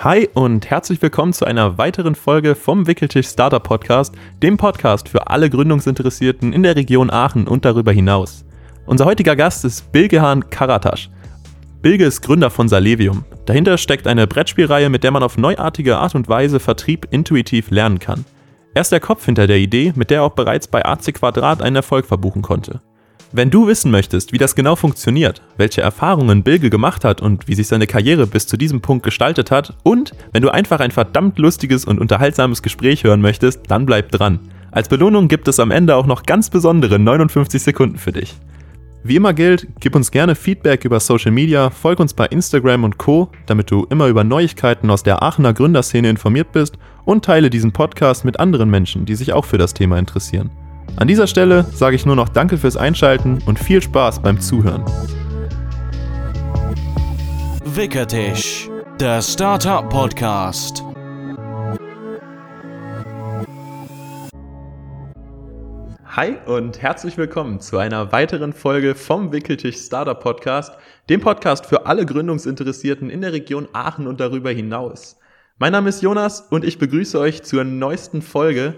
Hi und herzlich willkommen zu einer weiteren Folge vom Wickeltisch Startup Podcast, dem Podcast für alle Gründungsinteressierten in der Region Aachen und darüber hinaus. Unser heutiger Gast ist Bilgehan Karatasch. Bilge ist Gründer von Salevium. Dahinter steckt eine Brettspielreihe, mit der man auf neuartige Art und Weise Vertrieb intuitiv lernen kann. Er ist der Kopf hinter der Idee, mit der er auch bereits bei AC Quadrat einen Erfolg verbuchen konnte. Wenn du wissen möchtest, wie das genau funktioniert, welche Erfahrungen Bilge gemacht hat und wie sich seine Karriere bis zu diesem Punkt gestaltet hat und wenn du einfach ein verdammt lustiges und unterhaltsames Gespräch hören möchtest, dann bleib dran. Als Belohnung gibt es am Ende auch noch ganz besondere 59 Sekunden für dich. Wie immer gilt, gib uns gerne Feedback über Social Media, folg uns bei Instagram und Co., damit du immer über Neuigkeiten aus der Aachener Gründerszene informiert bist und teile diesen Podcast mit anderen Menschen, die sich auch für das Thema interessieren. An dieser Stelle sage ich nur noch Danke fürs Einschalten und viel Spaß beim Zuhören. Wickertisch, der Startup Podcast. Hi und herzlich willkommen zu einer weiteren Folge vom Wickeltisch Startup Podcast, dem Podcast für alle Gründungsinteressierten in der Region Aachen und darüber hinaus. Mein Name ist Jonas und ich begrüße euch zur neuesten Folge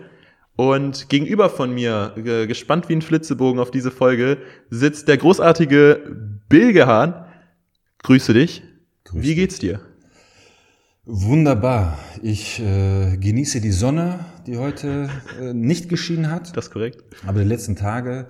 und gegenüber von mir, gespannt wie ein Flitzebogen auf diese Folge, sitzt der großartige Bilgehahn. Grüße dich. Grüß wie geht's dir? Wunderbar. Ich äh, genieße die Sonne, die heute äh, nicht geschienen hat. Das ist korrekt. Aber die letzten Tage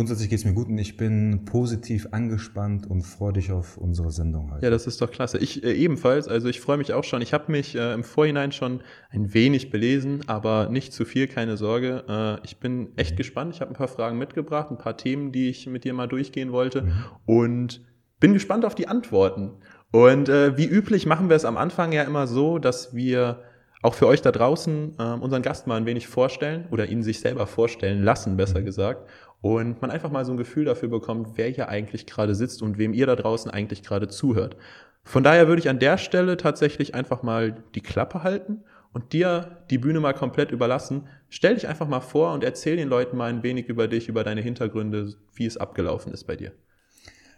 Grundsätzlich geht es mir gut und ich bin positiv angespannt und freue dich auf unsere Sendung heute. Ja, das ist doch klasse. Ich äh, ebenfalls. Also ich freue mich auch schon. Ich habe mich äh, im Vorhinein schon ein wenig belesen, aber nicht zu viel, keine Sorge. Äh, ich bin echt mhm. gespannt. Ich habe ein paar Fragen mitgebracht, ein paar Themen, die ich mit dir mal durchgehen wollte mhm. und bin gespannt auf die Antworten. Und äh, wie üblich machen wir es am Anfang ja immer so, dass wir auch für euch da draußen äh, unseren Gast mal ein wenig vorstellen oder ihn sich selber vorstellen lassen, besser mhm. gesagt und man einfach mal so ein Gefühl dafür bekommt, wer hier eigentlich gerade sitzt und wem ihr da draußen eigentlich gerade zuhört. Von daher würde ich an der Stelle tatsächlich einfach mal die Klappe halten und dir die Bühne mal komplett überlassen. Stell dich einfach mal vor und erzähl den Leuten mal ein wenig über dich, über deine Hintergründe, wie es abgelaufen ist bei dir.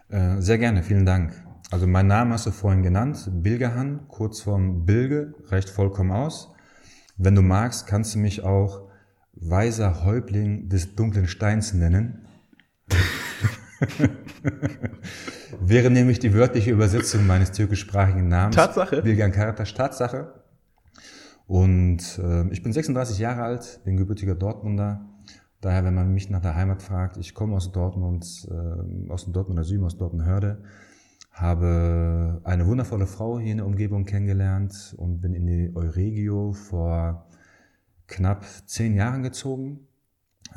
Äh, sehr gerne, vielen Dank. Also mein Name hast du vorhin genannt, Bilgehan, kurz vom Bilge, reicht vollkommen aus. Wenn du magst, kannst du mich auch weiser Häuptling des dunklen Steins nennen. Wäre nämlich die wörtliche Übersetzung meines türkischsprachigen Namens. Tatsache. Bilgan Karataş, Tatsache. Und äh, ich bin 36 Jahre alt, bin gebürtiger Dortmunder. Daher, wenn man mich nach der Heimat fragt, ich komme aus Dortmund, äh, aus dem Dortmunder Süden, aus Dortmund-Hörde, habe eine wundervolle Frau hier in der Umgebung kennengelernt und bin in die Euregio vor knapp zehn Jahren gezogen,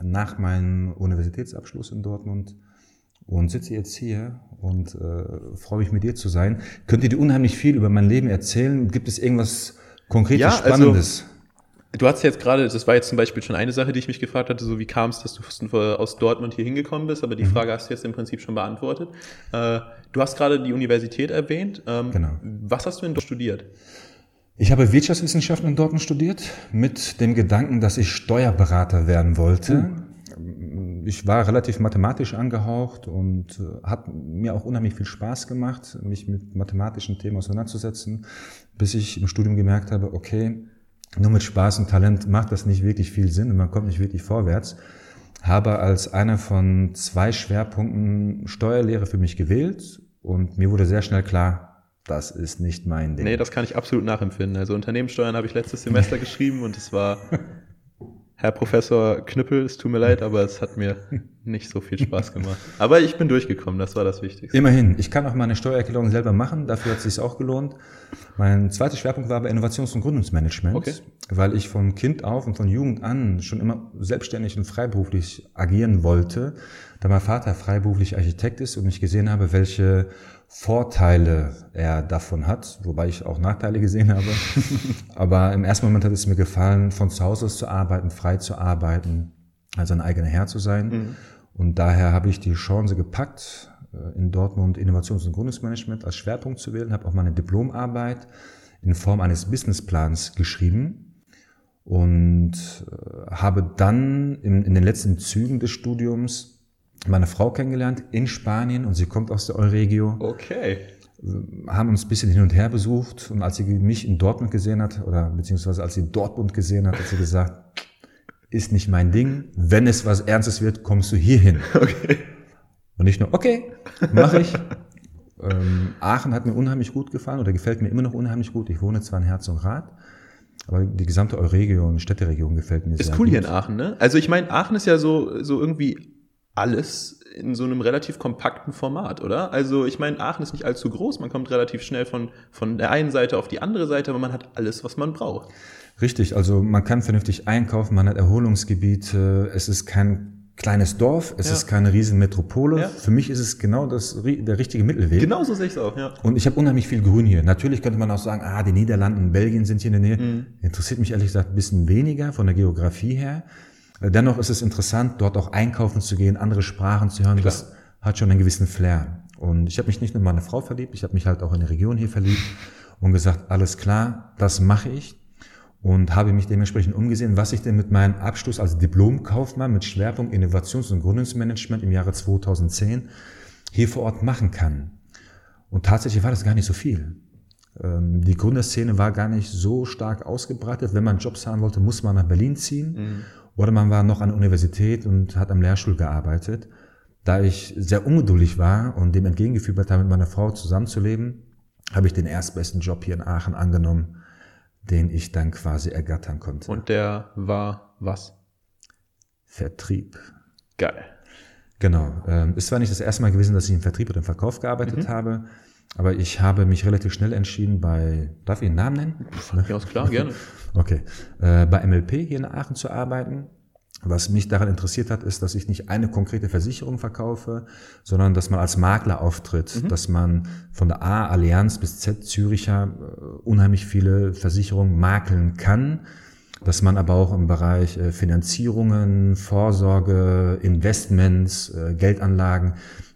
nach meinem Universitätsabschluss in Dortmund und sitze jetzt hier und äh, freue mich mit dir zu sein. Könnt ihr dir unheimlich viel über mein Leben erzählen? Gibt es irgendwas Konkretes, ja, also Spannendes? Also Du hast jetzt gerade, das war jetzt zum Beispiel schon eine Sache, die ich mich gefragt hatte, so wie kam es, dass du aus Dortmund hier hingekommen bist, aber die mhm. Frage hast du jetzt im Prinzip schon beantwortet. Äh, du hast gerade die Universität erwähnt. Ähm, genau. Was hast du denn dort studiert? Ich habe Wirtschaftswissenschaften in Dortmund studiert, mit dem Gedanken, dass ich Steuerberater werden wollte. Uh. Ich war relativ mathematisch angehaucht und äh, hat mir auch unheimlich viel Spaß gemacht, mich mit mathematischen Themen auseinanderzusetzen, bis ich im Studium gemerkt habe, okay, nur mit Spaß und Talent macht das nicht wirklich viel Sinn und man kommt nicht wirklich vorwärts. Habe als einer von zwei Schwerpunkten Steuerlehre für mich gewählt und mir wurde sehr schnell klar, das ist nicht mein Ding. Nee, das kann ich absolut nachempfinden. Also Unternehmenssteuern habe ich letztes Semester geschrieben und es war Herr Professor Knüppel, es tut mir leid, aber es hat mir nicht so viel Spaß gemacht. Aber ich bin durchgekommen, das war das Wichtigste. Immerhin, ich kann auch meine Steuererklärung selber machen, dafür hat es sich auch gelohnt. Mein zweiter Schwerpunkt war bei Innovations- und Gründungsmanagement, okay. weil ich von Kind auf und von Jugend an schon immer selbstständig und freiberuflich agieren wollte, da mein Vater freiberuflich Architekt ist und ich gesehen habe, welche Vorteile er davon hat, wobei ich auch Nachteile gesehen habe. Aber im ersten Moment hat es mir gefallen, von zu Hause aus zu arbeiten, frei zu arbeiten, also ein eigener Herr zu sein. Mhm. Und daher habe ich die Chance gepackt, äh, in Dortmund Innovations- und Gründungsmanagement als Schwerpunkt zu wählen, habe auch meine Diplomarbeit in Form eines Businessplans geschrieben und äh, habe dann in, in den letzten Zügen des Studiums meine Frau kennengelernt in Spanien und sie kommt aus der Euregio. Okay. haben uns ein bisschen hin und her besucht und als sie mich in Dortmund gesehen hat, oder beziehungsweise als sie Dortmund gesehen hat, hat sie gesagt, ist nicht mein Ding. Wenn es was Ernstes wird, kommst du hier hin. Okay. Und ich nur, okay, mache ich. ähm, Aachen hat mir unheimlich gut gefallen oder gefällt mir immer noch unheimlich gut. Ich wohne zwar in Herzogenrath, aber die gesamte Euregion, Städteregion gefällt mir ist sehr cool gut. hier in Aachen, ne? Also ich meine, Aachen ist ja so, so irgendwie alles in so einem relativ kompakten Format, oder? Also ich meine, Aachen ist nicht allzu groß, man kommt relativ schnell von, von der einen Seite auf die andere Seite, aber man hat alles, was man braucht. Richtig, also man kann vernünftig einkaufen, man hat Erholungsgebiete, es ist kein kleines Dorf, es Ja. ist keine Riesenmetropole. Ja. Für mich ist es genau das, der richtige Mittelweg. Genau so sehe ich es auch, ja. Und ich habe unheimlich viel Grün hier. Natürlich könnte man auch sagen, ah, die Niederlande und Belgien sind hier in der Nähe. Mhm. Interessiert mich ehrlich gesagt ein bisschen weniger von der Geografie her. Dennoch ist es interessant, dort auch einkaufen zu gehen, andere Sprachen zu hören. Das hat schon einen gewissen Flair. Und ich habe mich nicht nur in meine Frau verliebt, ich habe mich halt auch in die Region hier verliebt und gesagt, alles klar, das mache ich. Und habe mich dementsprechend umgesehen, was ich denn mit meinem Abschluss als Diplomkaufmann mit Schwerpunkt Innovations- und Gründungsmanagement im Jahre 2010 hier vor Ort machen kann. Und tatsächlich war das gar nicht so viel. Ähm, Die Gründerszene war gar nicht so stark ausgebreitet. Wenn man Jobs haben wollte, muss man nach Berlin ziehen. Oder man war noch an der Universität und hat am Lehrstuhl gearbeitet. Da ich sehr ungeduldig war und dem entgegengefiebert habe, mit meiner Frau zusammenzuleben, habe ich den erstbesten Job hier in Aachen angenommen, den ich dann quasi ergattern konnte. Und der war was? Vertrieb. Geil. Genau. Ähm, ist zwar nicht das erste Mal gewesen, dass ich im Vertrieb oder im Verkauf gearbeitet habe, aber ich habe mich relativ schnell entschieden bei, darf ich einen Namen nennen? Ja, ist klar, gerne. Okay. Äh, bei MLP hier in Aachen zu arbeiten. Was mich daran interessiert hat, ist, dass ich nicht eine konkrete Versicherung verkaufe, sondern dass man als Makler auftritt, dass man von der A Allianz bis Z Züricher äh, unheimlich viele Versicherungen makeln kann, dass man aber auch im Bereich äh, Finanzierungen, Vorsorge, Investments, äh, Geldanlagen,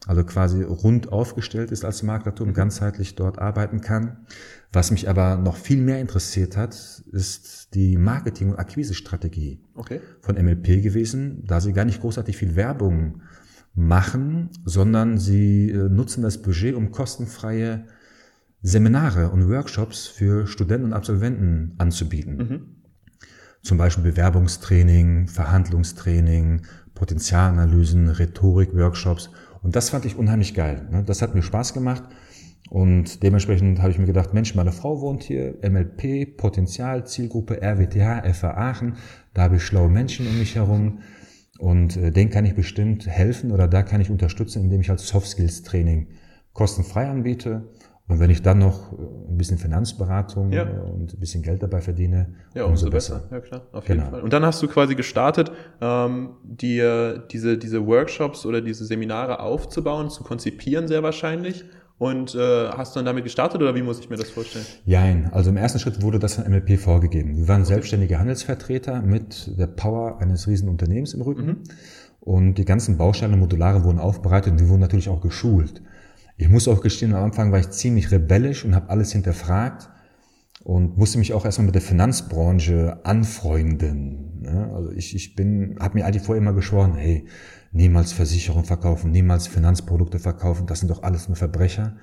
also quasi rund aufgestellt ist als Maklertum, ganzheitlich dort arbeiten kann. Was mich aber noch viel mehr interessiert hat, ist die Marketing- und Akquisestrategie Okay. von MLP gewesen, da sie gar nicht großartig viel Werbung machen, sondern sie äh, nutzen das Budget, um kostenfreie Seminare und Workshops für Studenten und Absolventen anzubieten. Zum Beispiel Bewerbungstraining, Verhandlungstraining, Potenzialanalysen, Rhetorik-Workshops. Und das fand ich unheimlich geil. ne? Das hat mir Spaß gemacht. Und dementsprechend habe ich mir gedacht, Mensch, meine Frau wohnt hier, MLP, Potenzial, Zielgruppe, RWTH, FA Aachen. Da habe ich schlaue Menschen um mich herum. Und äh, denen kann ich bestimmt helfen oder da kann ich unterstützen, indem ich als Soft Skills Training kostenfrei anbiete. Und wenn ich dann noch äh, ein bisschen Finanzberatung Ja. und ein bisschen Geld dabei verdiene, Ja, umso besser. Ja, klar, auf jeden Genau. Fall. Und dann hast du quasi gestartet, ähm, dir diese, diese Workshops oder diese Seminare aufzubauen, zu konzipieren sehr wahrscheinlich. Und äh, hast du dann damit gestartet oder wie muss ich mir das vorstellen? Jein, also im ersten Schritt wurde das von MLP vorgegeben. Wir waren selbstständige Handelsvertreter mit der Power eines riesen Unternehmens im Rücken. Und die ganzen Bausteine und Modulare wurden aufbereitet und wir wurden natürlich auch geschult. Ich muss auch gestehen, am Anfang war ich ziemlich rebellisch und habe alles hinterfragt und musste mich auch erstmal mit der Finanzbranche anfreunden. ne? Also ich, ich bin, habe mir eigentlich vorher immer geschworen, hey, niemals Versicherung verkaufen, niemals Finanzprodukte verkaufen, das sind doch alles nur Verbrecher.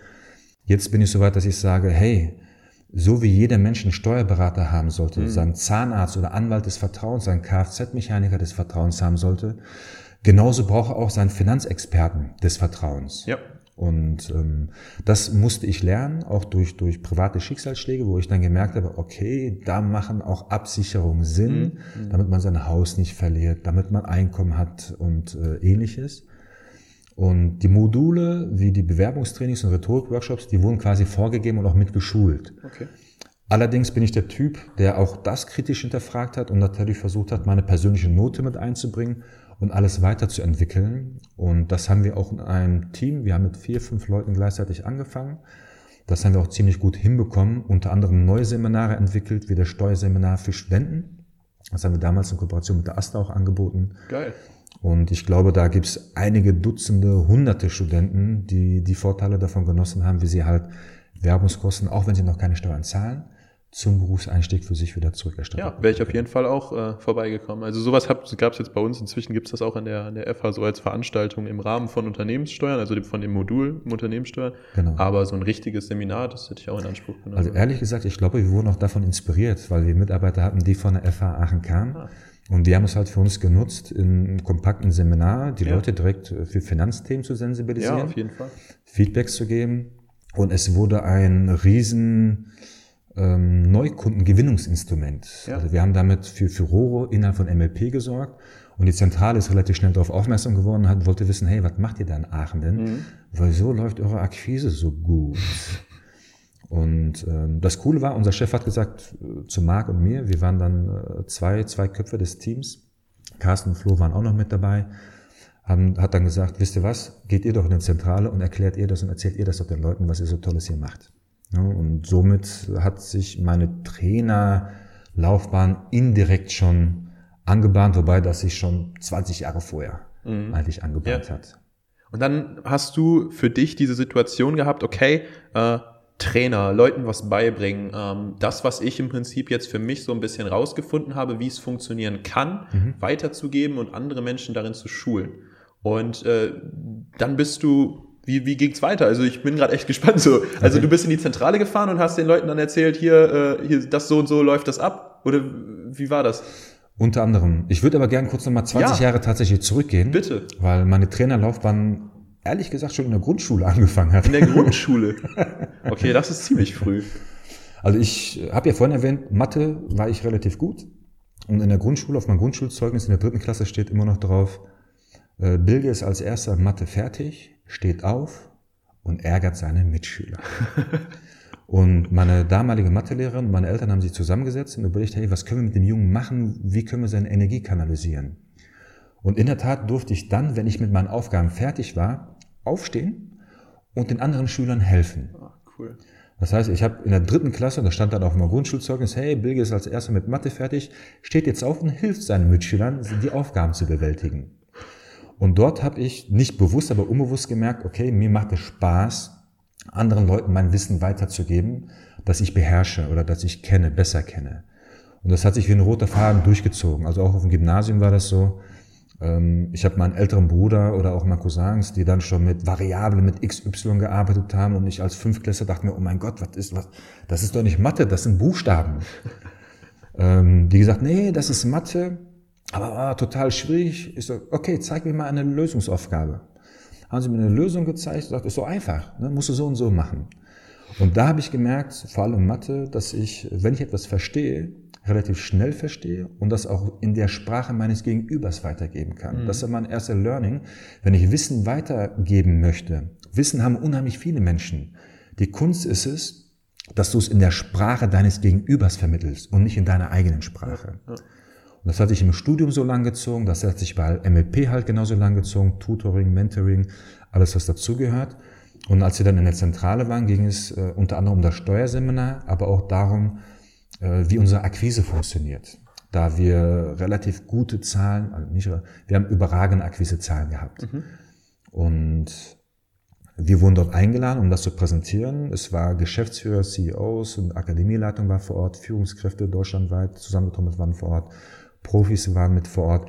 Jetzt bin ich so weit, dass ich sage, hey, so wie jeder Mensch einen Steuerberater haben sollte, seinen Zahnarzt oder Anwalt des Vertrauens, seinen Kfz-Mechaniker des Vertrauens haben sollte, genauso braucht er auch seinen Finanzexperten des Vertrauens. Ja. Und ähm, das musste ich lernen, auch durch, durch private Schicksalsschläge, wo ich dann gemerkt habe, okay, da machen auch Absicherungen Sinn, damit man sein Haus nicht verliert, damit man Einkommen hat und äh, ähnliches. Und die Module, wie die Bewerbungstrainings und Rhetorik-Workshops, die wurden quasi vorgegeben und auch mitgeschult. Okay. Allerdings bin ich der Typ, der auch das kritisch hinterfragt hat und natürlich versucht hat, meine persönliche Note mit einzubringen und alles weiterzuentwickeln. Und das haben wir auch in einem Team. Wir haben mit vier, fünf Leuten gleichzeitig angefangen. Das haben wir auch ziemlich gut hinbekommen. Unter anderem neue Seminare entwickelt, wie das Steuerseminar für Studenten. Das haben wir damals in Kooperation mit der AStA auch angeboten. Geil. Und ich glaube, da gibt es einige Dutzende, hunderte Studenten, die die Vorteile davon genossen haben, wie sie halt Werbungskosten, auch wenn sie noch keine Steuern zahlen, zum Berufseinstieg für sich wieder zurückerstattet. Ja, wäre ich auf jeden Fall auch äh, vorbeigekommen. Also sowas gab es jetzt bei uns. Inzwischen gibt es das auch an der, an der FH so als Veranstaltung im Rahmen von Unternehmenssteuern, also von dem Modul Unternehmenssteuern. Genau. Aber so ein richtiges Seminar, das hätte ich auch in Anspruch genommen. Also ehrlich gesagt, ich glaube, wir wurden auch davon inspiriert, weil wir Mitarbeiter hatten, die von der FH Aachen kamen. Ah. Und die haben es halt für uns genutzt, in einem kompakten Seminar die ja. Leute direkt für Finanzthemen zu sensibilisieren. Ja, auf jeden Fall. Feedbacks zu geben. Und es wurde ein riesen ähm, Neukundengewinnungsinstrument. Ja. Also wir haben damit für Furore innerhalb von MLP gesorgt und die Zentrale ist relativ schnell darauf aufmerksam geworden und wollte wissen, hey, was macht ihr da in Aachen denn? Mhm. Weil so läuft eure Akquise so gut. Und ähm, das Coole war, unser Chef hat gesagt äh, zu Marc und mir, wir waren dann äh, zwei, zwei Köpfe des Teams, Carsten und Flo waren auch noch mit dabei, haben, hat dann gesagt, wisst ihr was, geht ihr doch in die Zentrale und erklärt ihr das und erzählt ihr das doch den Leuten, was ihr so Tolles hier macht. Ja, und somit hat sich meine Trainerlaufbahn indirekt schon angebahnt, wobei das sich schon 20 Jahre vorher mhm. eigentlich angebahnt ja. hat. Und dann hast du für dich diese Situation gehabt, okay, äh, Trainer, Leuten was beibringen. Ähm, das, was ich im Prinzip jetzt für mich so ein bisschen rausgefunden habe, wie es funktionieren kann, mhm. weiterzugeben und andere Menschen darin zu schulen. Und äh, dann bist du wie, wie ging's weiter? Also ich bin gerade echt gespannt so. Also okay. du bist in die Zentrale gefahren und hast den Leuten dann erzählt, hier, äh, hier, das so und so läuft das ab? Oder wie war das? Unter anderem. Ich würde aber gern kurz nochmal 20 ja. Jahre tatsächlich zurückgehen. Bitte. Weil meine Trainerlaufbahn ehrlich gesagt schon in der Grundschule angefangen hat. In der Grundschule? Okay, das ist ziemlich früh. Also ich habe ja vorhin erwähnt, Mathe war ich relativ gut. Und in der Grundschule, auf meinem Grundschulzeugnis in der dritten Klasse steht immer noch drauf, äh, Bilge ist als erster Mathe fertig, steht auf und ärgert seine Mitschüler. und meine damalige Mathelehrerin und meine Eltern haben sich zusammengesetzt und überlegt, hey, was können wir mit dem Jungen machen? Wie können wir seine Energie kanalisieren? Und in der Tat durfte ich dann, wenn ich mit meinen Aufgaben fertig war, aufstehen und den anderen Schülern helfen. Oh, cool. Das heißt, ich habe in der dritten Klasse, da stand dann auf meinem Grundschulzeugnis, hey, Bilge ist als erster mit Mathe fertig, steht jetzt auf und hilft seinen Mitschülern, die Aufgaben zu bewältigen. Und dort habe ich nicht bewusst, aber unbewusst gemerkt, okay, mir macht es Spaß, anderen Leuten mein Wissen weiterzugeben, das ich beherrsche oder das ich kenne, besser kenne. Und das hat sich wie ein roter Faden durchgezogen. Also auch auf dem Gymnasium war das so. Ähm, ich habe meinen älteren Bruder oder auch meine Cousins, die dann schon mit Variablen, mit XY gearbeitet haben und ich als Fünftklässler dachte mir, oh mein Gott, was ist was? Das ist doch nicht Mathe, das sind Buchstaben. Ähm, die gesagt, nee, das ist Mathe. Aber ah, total schwierig. Ich so, okay, zeig mir mal eine Lösungsaufgabe. Haben sie mir eine Lösung gezeigt, gesagt, ist so einfach, ne? musst du so und so machen. Und da habe ich gemerkt, vor allem Mathe, dass ich, wenn ich etwas verstehe, relativ schnell verstehe und das auch in der Sprache meines Gegenübers weitergeben kann. Mhm. Das ist mein erster Learning. Wenn ich Wissen weitergeben möchte, Wissen haben unheimlich viele Menschen. Die Kunst ist es, dass du es in der Sprache deines Gegenübers vermittelst und nicht in deiner eigenen Sprache. Ja. Und das hat sich im Studium so lang gezogen, das hat sich bei MLP halt genauso lang gezogen, Tutoring, Mentoring, alles was dazugehört. Und als wir dann in der Zentrale waren, ging es äh, unter anderem um das Steuerseminar, aber auch darum, äh, wie unsere Akquise funktioniert. Da wir relativ gute Zahlen, also nicht, wir haben überragende Akquisezahlen gehabt. Mhm. Und wir wurden dort eingeladen, um das zu präsentieren. Es war Geschäftsführer, CEOs und Akademieleitung war vor Ort, Führungskräfte deutschlandweit zusammengetrommelt waren vor Ort. Profis waren mit vor Ort,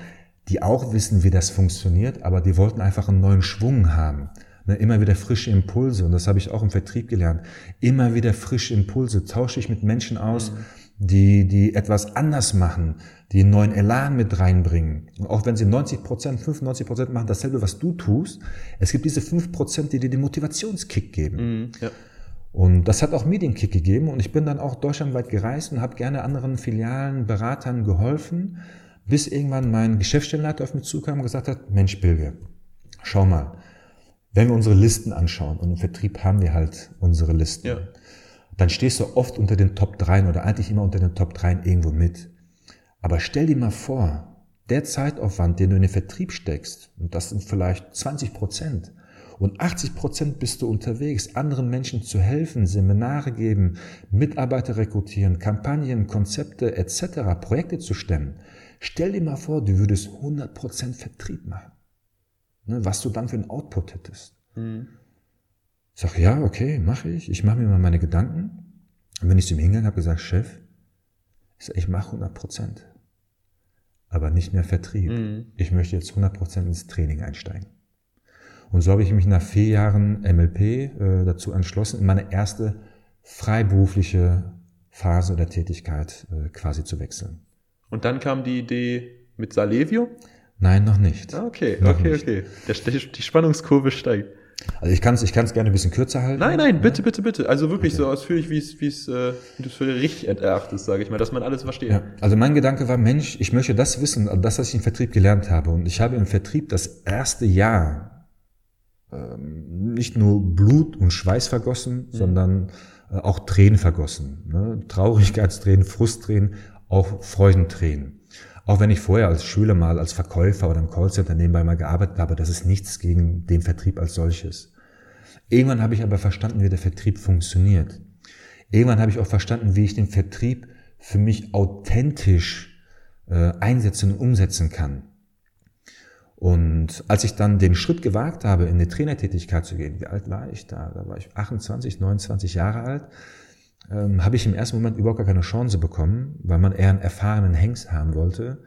die auch wissen, wie das funktioniert, aber die wollten einfach einen neuen Schwung haben. Ne, immer wieder frische Impulse. Und das habe ich auch im Vertrieb gelernt. Immer wieder frische Impulse. Tausche ich mit Menschen aus, die, die etwas anders machen, die einen neuen Elan mit reinbringen. Und auch wenn sie 90 Prozent, 95 Prozent machen dasselbe, was du tust, es gibt diese 5 Prozent, die dir den Motivationskick geben. Mhm, ja. Und das hat auch mir den Kick gegeben und ich bin dann auch deutschlandweit gereist und habe gerne anderen Filialen, Beratern geholfen, bis irgendwann mein Geschäftsstellenleiter auf mich zukam und gesagt hat, Mensch Bilge, schau mal, wenn wir unsere Listen anschauen und im Vertrieb haben wir halt unsere Listen, ja. dann stehst du oft unter den Top 3 oder eigentlich immer unter den Top 3 irgendwo mit. Aber stell dir mal vor, der Zeitaufwand, den du in den Vertrieb steckst, und das sind vielleicht 20 Prozent, und 80 Prozent bist du unterwegs, anderen Menschen zu helfen, Seminare geben, Mitarbeiter rekrutieren, Kampagnen, Konzepte etc., Projekte zu stemmen. Stell dir mal vor, du würdest 100 Prozent Vertrieb machen. Ne, was du dann für einen Output hättest. Mhm. Ich sag, ja, okay, mache ich. Ich mache mir mal meine Gedanken. Und bin ich zu ihm hingegangen, habe gesagt, Chef, ich mache 100 Prozent, aber nicht mehr Vertrieb. Mhm. Ich möchte jetzt 100 Prozent ins Training einsteigen. Und so habe ich mich nach vier Jahren MLP äh, dazu entschlossen, in meine erste freiberufliche Phase der Tätigkeit äh, quasi zu wechseln. Und dann kam die Idee mit Salevio? Nein, noch nicht. Ah, okay, noch okay, nicht. okay. Der, die Spannungskurve steigt. Also ich kann es ich kann's gerne ein bisschen kürzer halten. Nein, nein, bitte, bitte, bitte. Also wirklich okay. so ausführlich, wie es wie es äh, du es für richtig erachtest, sage ich mal, dass man alles versteht. Ja, also mein Gedanke war, Mensch, ich möchte das wissen, das, was ich im Vertrieb gelernt habe. Und ich habe im Vertrieb das erste Jahr ähm, nicht nur Blut und Schweiß vergossen, mhm. sondern äh, auch Tränen vergossen. Ne? Traurigkeitstränen, Frusttränen, auch Freudentränen. Auch wenn ich vorher als Schüler mal als Verkäufer oder im Callcenter nebenbei mal gearbeitet habe, das ist nichts gegen den Vertrieb als solches. Irgendwann habe ich aber verstanden, wie der Vertrieb funktioniert. Irgendwann habe ich auch verstanden, wie ich den Vertrieb für mich authentisch äh, einsetzen und umsetzen kann. Und als ich dann den Schritt gewagt habe, in eine Trainertätigkeit zu gehen, wie alt war ich da? Da war ich 28, 29 Jahre alt ähm, habe ich im ersten Moment überhaupt gar keine Chance bekommen, weil man eher einen erfahrenen Hengst haben wollte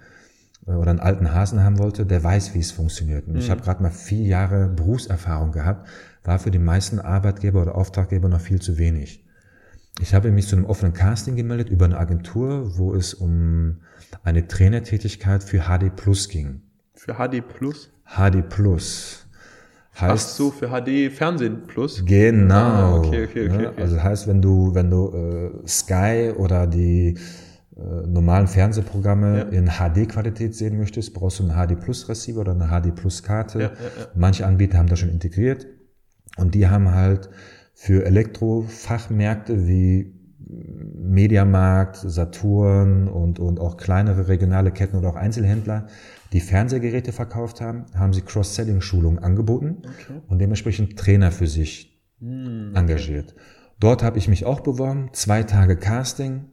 äh, oder einen alten Hasen haben wollte, der weiß, wie es funktioniert. Und mhm. ich habe gerade mal vier Jahre Berufserfahrung gehabt, war für die meisten Arbeitgeber oder Auftraggeber noch viel zu wenig. Ich habe mich zu einem offenen Casting gemeldet über eine Agentur, wo es um eine Trainertätigkeit für HD Plus ging. Für HD Plus? HD Plus. Heißt, Ach so, für HD Fernsehen Plus? Genau. Ah, okay, okay, okay, okay. Also heißt, wenn du, wenn du äh, Sky oder die äh, normalen Fernsehprogramme ja. in HD-Qualität sehen möchtest, brauchst du einen HD Plus Receiver oder eine HD Plus Karte. Ja, ja, Manche Anbieter haben das schon integriert und die haben halt für Elektrofachmärkte wie Mediamarkt, Saturn und, und auch kleinere regionale Ketten oder auch Einzelhändler die Fernsehgeräte verkauft haben, haben sie Cross-Selling-Schulungen angeboten okay. und dementsprechend Trainer für sich hm, engagiert. Dort habe ich mich auch beworben, zwei Tage Casting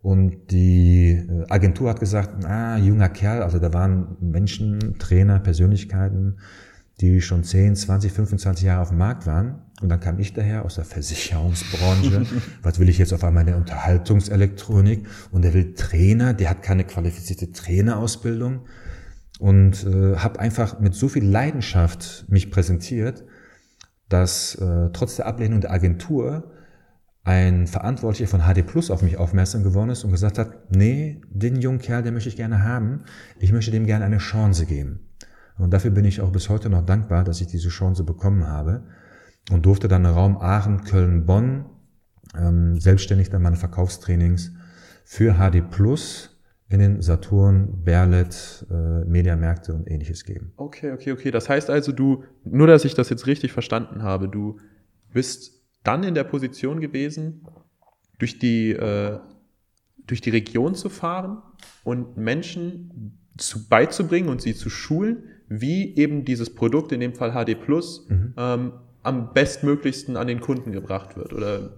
und die äh, Agentur hat gesagt, ah, junger Kerl, also da waren Menschen, Trainer, Persönlichkeiten, die schon 10, 20, 25 Jahre auf dem Markt waren. Und dann kam ich daher aus der Versicherungsbranche. Was will ich jetzt auf einmal in der Unterhaltungselektronik? Und der will Trainer, der hat keine qualifizierte Trainerausbildung und äh, habe einfach mit so viel Leidenschaft mich präsentiert, dass äh, trotz der Ablehnung der Agentur ein Verantwortlicher von HD Plus auf mich aufmerksam geworden ist und gesagt hat, nee, den jungen Kerl, den möchte ich gerne haben, ich möchte dem gerne eine Chance geben. Und dafür bin ich auch bis heute noch dankbar, dass ich diese Chance bekommen habe und durfte dann Raum Aachen, Köln, Bonn ähm, selbstständig dann meine Verkaufstrainings für HD Plus in den Saturn, Berlet, äh, Mediamärkte und ähnliches geben. Okay, okay, okay. Das heißt also, du, nur dass ich das jetzt richtig verstanden habe, du bist dann in der Position gewesen, durch die, äh, durch die Region zu fahren und Menschen zu, beizubringen und sie zu schulen, wie eben dieses Produkt, in dem Fall HD Plus, mhm. ähm, am bestmöglichsten an den Kunden gebracht wird, oder?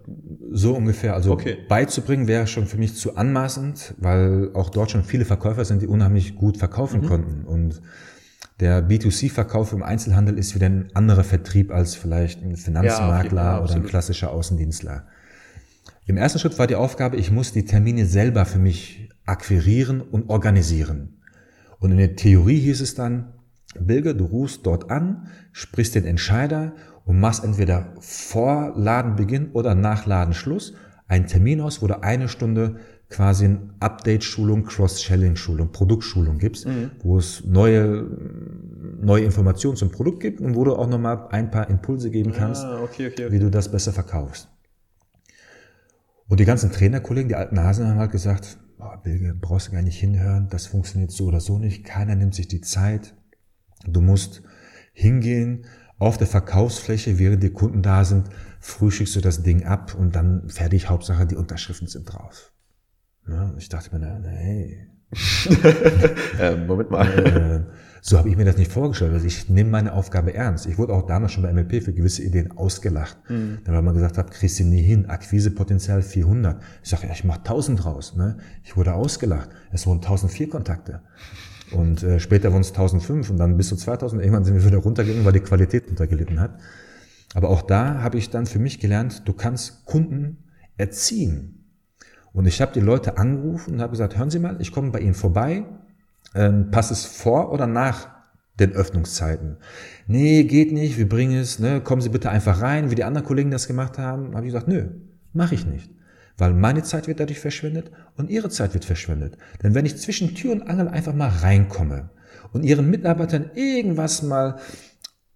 So ungefähr. Also okay. beizubringen wäre schon für mich zu anmaßend, weil auch dort schon viele Verkäufer sind, die unheimlich gut verkaufen mhm. konnten. Und der B2C-Verkauf im Einzelhandel ist wieder ein anderer Vertrieb als vielleicht ein Finanzmakler ja, oder ein klassischer Außendienstler. Im ersten Schritt war die Aufgabe, ich muss die Termine selber für mich akquirieren und organisieren. Und in der Theorie hieß es dann, Bilge, du rufst dort an, sprichst den Entscheider und machst entweder vor Ladenbeginn oder nach Ladenschluss einen Termin aus, wo du eine Stunde quasi eine Update-Schulung, Cross-Selling-Schulung, Produktschulung gibst, mhm. wo es neue, neue Informationen zum Produkt gibt und wo du auch nochmal ein paar Impulse geben kannst, ah, okay, okay, okay. wie du das besser verkaufst. Und die ganzen Trainerkollegen, die alten Hasen haben halt gesagt, boah, Bilge, brauchst du gar nicht hinhören, das funktioniert so oder so nicht, keiner nimmt sich die Zeit. Du musst hingehen, auf der Verkaufsfläche, während die Kunden da sind, frühstückst du das Ding ab und dann fertig, Hauptsache die Unterschriften sind drauf. Ja, ich dachte mir, na, hey. äh, Moment mal. Äh, so habe ich mir das nicht vorgestellt. Also ich nehme meine Aufgabe ernst. Ich wurde auch damals schon bei MLP für gewisse Ideen ausgelacht. Mhm. Dann, weil man gesagt hat, kriegst du nie hin, Akquisepotenzial 400. Ich sage, ja, ich mache 1000 draus. Ne? Ich wurde ausgelacht. Es wurden 1004 Kontakte. Und äh, später wurden es 1005 und dann bis zu 2000. Irgendwann sind wir wieder runtergegangen, weil die Qualität untergelitten hat. Aber auch da habe ich dann für mich gelernt, du kannst Kunden erziehen. Und ich habe die Leute angerufen und habe gesagt, hören Sie mal, ich komme bei Ihnen vorbei, ähm, passt es vor oder nach den Öffnungszeiten? Nee, geht nicht, wir bringen es, ne, kommen Sie bitte einfach rein, wie die anderen Kollegen das gemacht haben. Habe ich gesagt, nö, mache ich nicht. Weil meine Zeit wird dadurch verschwendet und Ihre Zeit wird verschwendet. Denn wenn ich zwischen Tür und Angel einfach mal reinkomme und Ihren Mitarbeitern irgendwas mal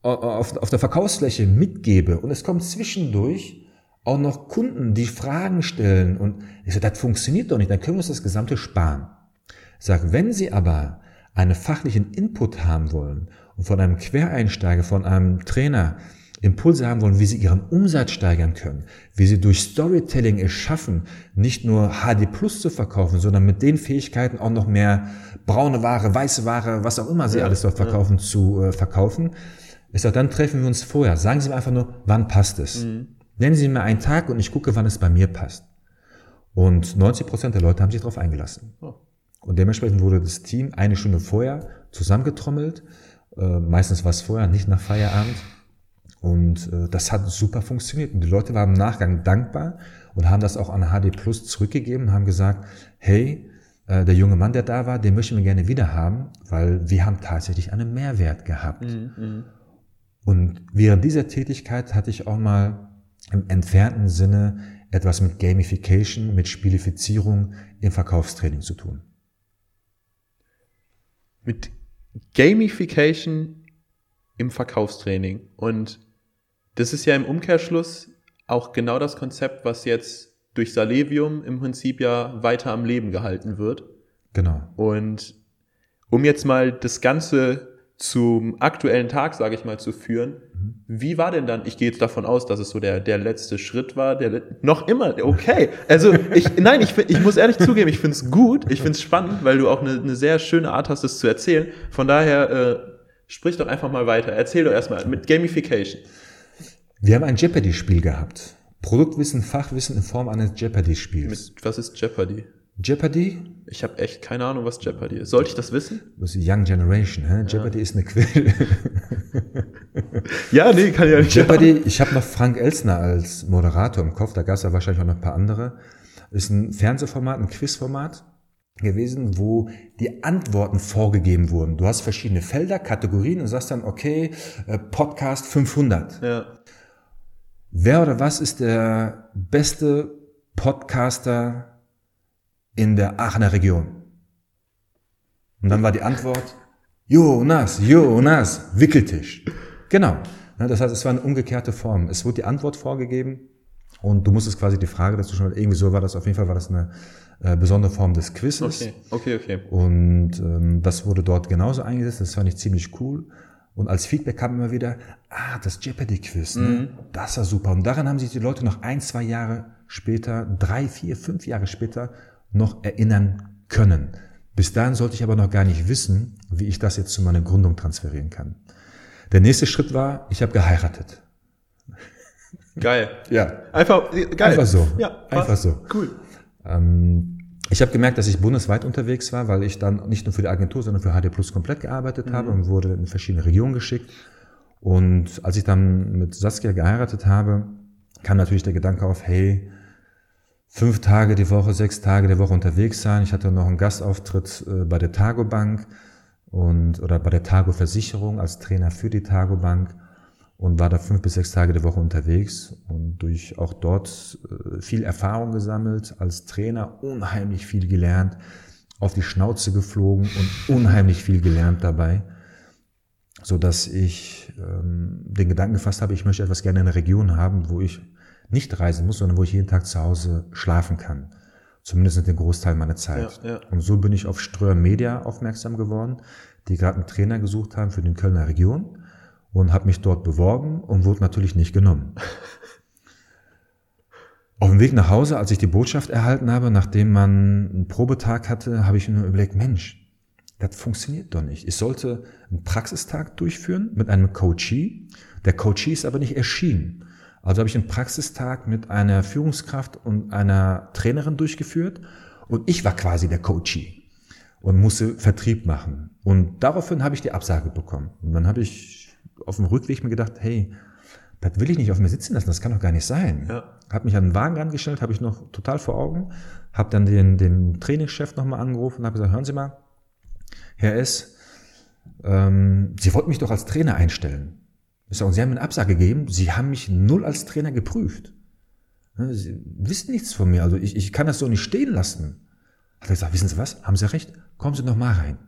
auf, auf der Verkaufsfläche mitgebe und es kommt zwischendurch auch noch Kunden, die Fragen stellen und ich sage, das funktioniert doch nicht, dann können wir uns das Gesamte sparen. Ich sage, wenn Sie aber einen fachlichen Input haben wollen und von einem Quereinsteiger, von einem Trainer Impulse haben wollen, wie Sie Ihren Umsatz steigern können, wie Sie durch Storytelling es schaffen, nicht nur HD Plus zu verkaufen, sondern mit den Fähigkeiten auch noch mehr braune Ware, weiße Ware, was auch immer Sie ja, alles dort verkaufen, ja. zu äh, verkaufen, ich sage, dann treffen wir uns vorher. Sagen Sie mir einfach nur, wann passt es? Mhm. Nennen Sie mir einen Tag und ich gucke, wann es bei mir passt. Und 90 Prozent der Leute haben sich darauf eingelassen. Oh. Und dementsprechend wurde das Team eine Stunde vorher zusammengetrommelt. Äh, meistens war es vorher, nicht nach Feierabend. Und äh, das hat super funktioniert. Und die Leute waren im Nachgang dankbar und haben das auch an HD Plus zurückgegeben, haben gesagt, hey, äh, der junge Mann, der da war, den möchten wir gerne wieder haben, weil wir haben tatsächlich einen Mehrwert gehabt. Mhm. mhm. Und während dieser Tätigkeit hatte ich auch mal im entfernten Sinne etwas mit Gamification, mit Spielifizierung im Verkaufstraining zu tun. Mit Gamification im Verkaufstraining. Und das ist ja im Umkehrschluss auch genau das Konzept, was jetzt durch Salevium im Prinzip ja weiter am Leben gehalten wird. Genau. Und um jetzt mal das Ganze zum aktuellen Tag, sage ich mal, zu führen. Mhm. Wie war denn dann, ich gehe jetzt davon aus, dass es so der, der letzte Schritt war, der noch immer, okay. Also ich, nein, ich, ich muss ehrlich zugeben, ich finde es gut, ich finde es spannend, weil du auch eine, eine sehr schöne Art hast, es zu erzählen. Von daher, äh, sprich doch einfach mal weiter. Erzähl doch erstmal mit Gamification. Wir haben ein Jeopardy-Spiel gehabt. Produktwissen, Fachwissen in Form eines Jeopardy-Spiels. Was ist Jeopardy? Jeopardy? Ich habe echt keine Ahnung, was Jeopardy ist. Sollte ich das wissen? Das ist Young Generation. Hä? Jeopardy ja. ist eine Quelle. ja, nee, kann ja nicht. Jeopardy, ich habe noch Frank Elsner als Moderator im Kopf, da gab es ja wahrscheinlich auch noch ein paar andere. Ist ein Fernsehformat, ein Quizformat gewesen, wo die Antworten vorgegeben wurden. Du hast verschiedene Felder, Kategorien und sagst dann, okay, äh, Podcast 500. Ja. Wer oder was ist der beste Podcaster in der Aachener Region? Und dann war die Antwort, Jonas, Jonas, Wickeltisch. Genau. Das heißt, es war eine umgekehrte Form. Es wurde die Antwort vorgegeben und du musstest quasi die Frage dazu schon, irgendwie so war das, auf jeden Fall war das eine äh, besondere Form des Quizzes. Okay, okay, okay. Und ähm, das wurde dort genauso eingesetzt, das fand ich ziemlich cool. Und als Feedback kam immer wieder, ah, das Jeopardy-Quiz, ne? Mhm. das war super. Und daran haben sich die Leute noch ein, zwei Jahre später, drei, vier, fünf Jahre später noch erinnern können. Bis dahin sollte ich aber noch gar nicht wissen, wie ich das jetzt zu meiner Gründung transferieren kann. Der nächste Schritt war, ich habe geheiratet. Geil. ja. Einfach geil. Einfach so. Ja. Einfach so. Cool. Ähm, ich habe gemerkt, dass ich bundesweit unterwegs war, weil ich dann nicht nur für die Agentur, sondern für HD Plus komplett gearbeitet mhm. habe und wurde in verschiedene Regionen geschickt. Und als ich dann mit Saskia geheiratet habe, kam natürlich der Gedanke auf, hey, fünf Tage die Woche, sechs Tage die Woche unterwegs sein. Ich hatte noch einen Gastauftritt äh, bei der Tago Bank und oder bei der Tago Versicherung als Trainer für die Tago Bank und war da fünf bis sechs Tage die Woche unterwegs und durch auch dort äh, viel Erfahrung gesammelt, als Trainer unheimlich viel gelernt, auf die Schnauze geflogen und unheimlich viel gelernt dabei, so dass ich ähm, den Gedanken gefasst habe, ich möchte etwas gerne in einer Region haben, wo ich nicht reisen muss, sondern wo ich jeden Tag zu Hause schlafen kann. Zumindest den Großteil meiner Zeit. Ja, ja. Und so bin ich auf Ströer Media aufmerksam geworden, die gerade einen Trainer gesucht haben für den Kölner Region und habe mich dort beworben und wurde natürlich nicht genommen. Auf dem Weg nach Hause, als ich die Botschaft erhalten habe, nachdem man einen Probetag hatte, habe ich nur überlegt, Mensch, das funktioniert doch nicht. Ich sollte einen Praxistag durchführen mit einem Coachee. Der Coachee ist aber nicht erschienen. Also habe ich einen Praxistag mit einer Führungskraft und einer Trainerin durchgeführt und ich war quasi der Coachie und musste Vertrieb machen. Und daraufhin habe ich die Absage bekommen. Und dann habe ich auf dem Rückweg mir gedacht, hey, das will ich nicht auf mir sitzen lassen, das kann doch gar nicht sein. Ja. Hab mich an den Wagen rangestellt, habe ich noch total vor Augen, habe dann den, den Trainingschef nochmal angerufen und habe gesagt, hören Sie mal, Herr S., ähm, Sie wollten mich doch als Trainer einstellen. Ich sage, und Sie haben mir eine Absage gegeben, Sie haben mich null als Trainer geprüft. Ne, Sie wissen nichts von mir, also ich, ich kann das so nicht stehen lassen. Hat er gesagt, wissen Sie was, haben Sie recht, kommen Sie noch mal rein.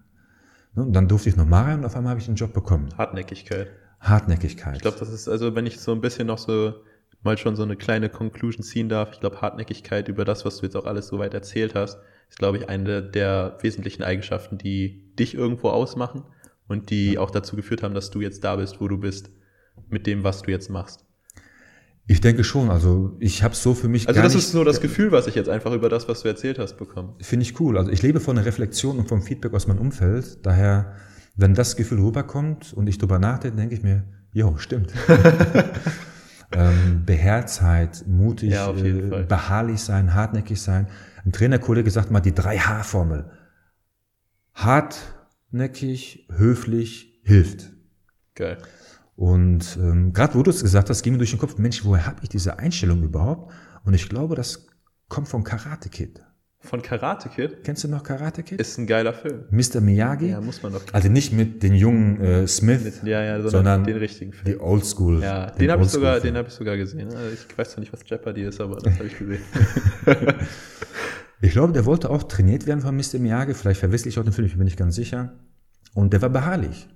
Ne, Und dann durfte ich noch mal rein und auf einmal habe ich den Job bekommen. Hartnäckigkeit. Hartnäckigkeit. Ich glaube, das ist, also wenn ich so ein bisschen noch so mal schon so eine kleine Conclusion ziehen darf, ich glaube, Hartnäckigkeit über das, was du jetzt auch alles so weit erzählt hast, ist, glaube ich, eine der wesentlichen Eigenschaften, die dich irgendwo ausmachen und die auch dazu geführt haben, dass du jetzt da bist, wo du bist, mit dem, was du jetzt machst. Ich denke schon, also ich habe so für mich Also das ist so das Gefühl, was ich jetzt einfach über das, was du erzählt hast, bekommen. Finde ich cool. Also ich lebe von der Reflexion und vom Feedback aus meinem Umfeld. Daher, wenn das Gefühl rüberkommt und ich drüber nachdenke, denke ich mir, jo, stimmt. ähm, Beherztheit, mutig, Ja, äh, beharrlich sein, hartnäckig sein. Ein Trainerkollege sagt mal die 3H-Formel. Hartnäckig, höflich, hilft. Geil. Und ähm, gerade wo du es gesagt hast, ging mir durch den Kopf, Mensch, woher habe ich diese Einstellung überhaupt? Und ich glaube, das kommt von Karate Kid. Von Karate Kid Kennst du noch Karate Kid? ist ein geiler Film. Mr. Miyagi? Ja, muss man doch. Also nicht mit den jungen äh, Smith, Ja, ja, sondern, sondern den richtigen Film. die Oldschool. Ja, den habe ich sogar, den habe ich sogar gesehen. Also Ich weiß zwar nicht, was Jeopardy ist, aber das habe ich gesehen. Ich glaube, der wollte auch trainiert werden von Mr. Miyagi. Vielleicht verwechsel ich auch den Film, ich bin nicht ganz sicher. Und der war beharrlich.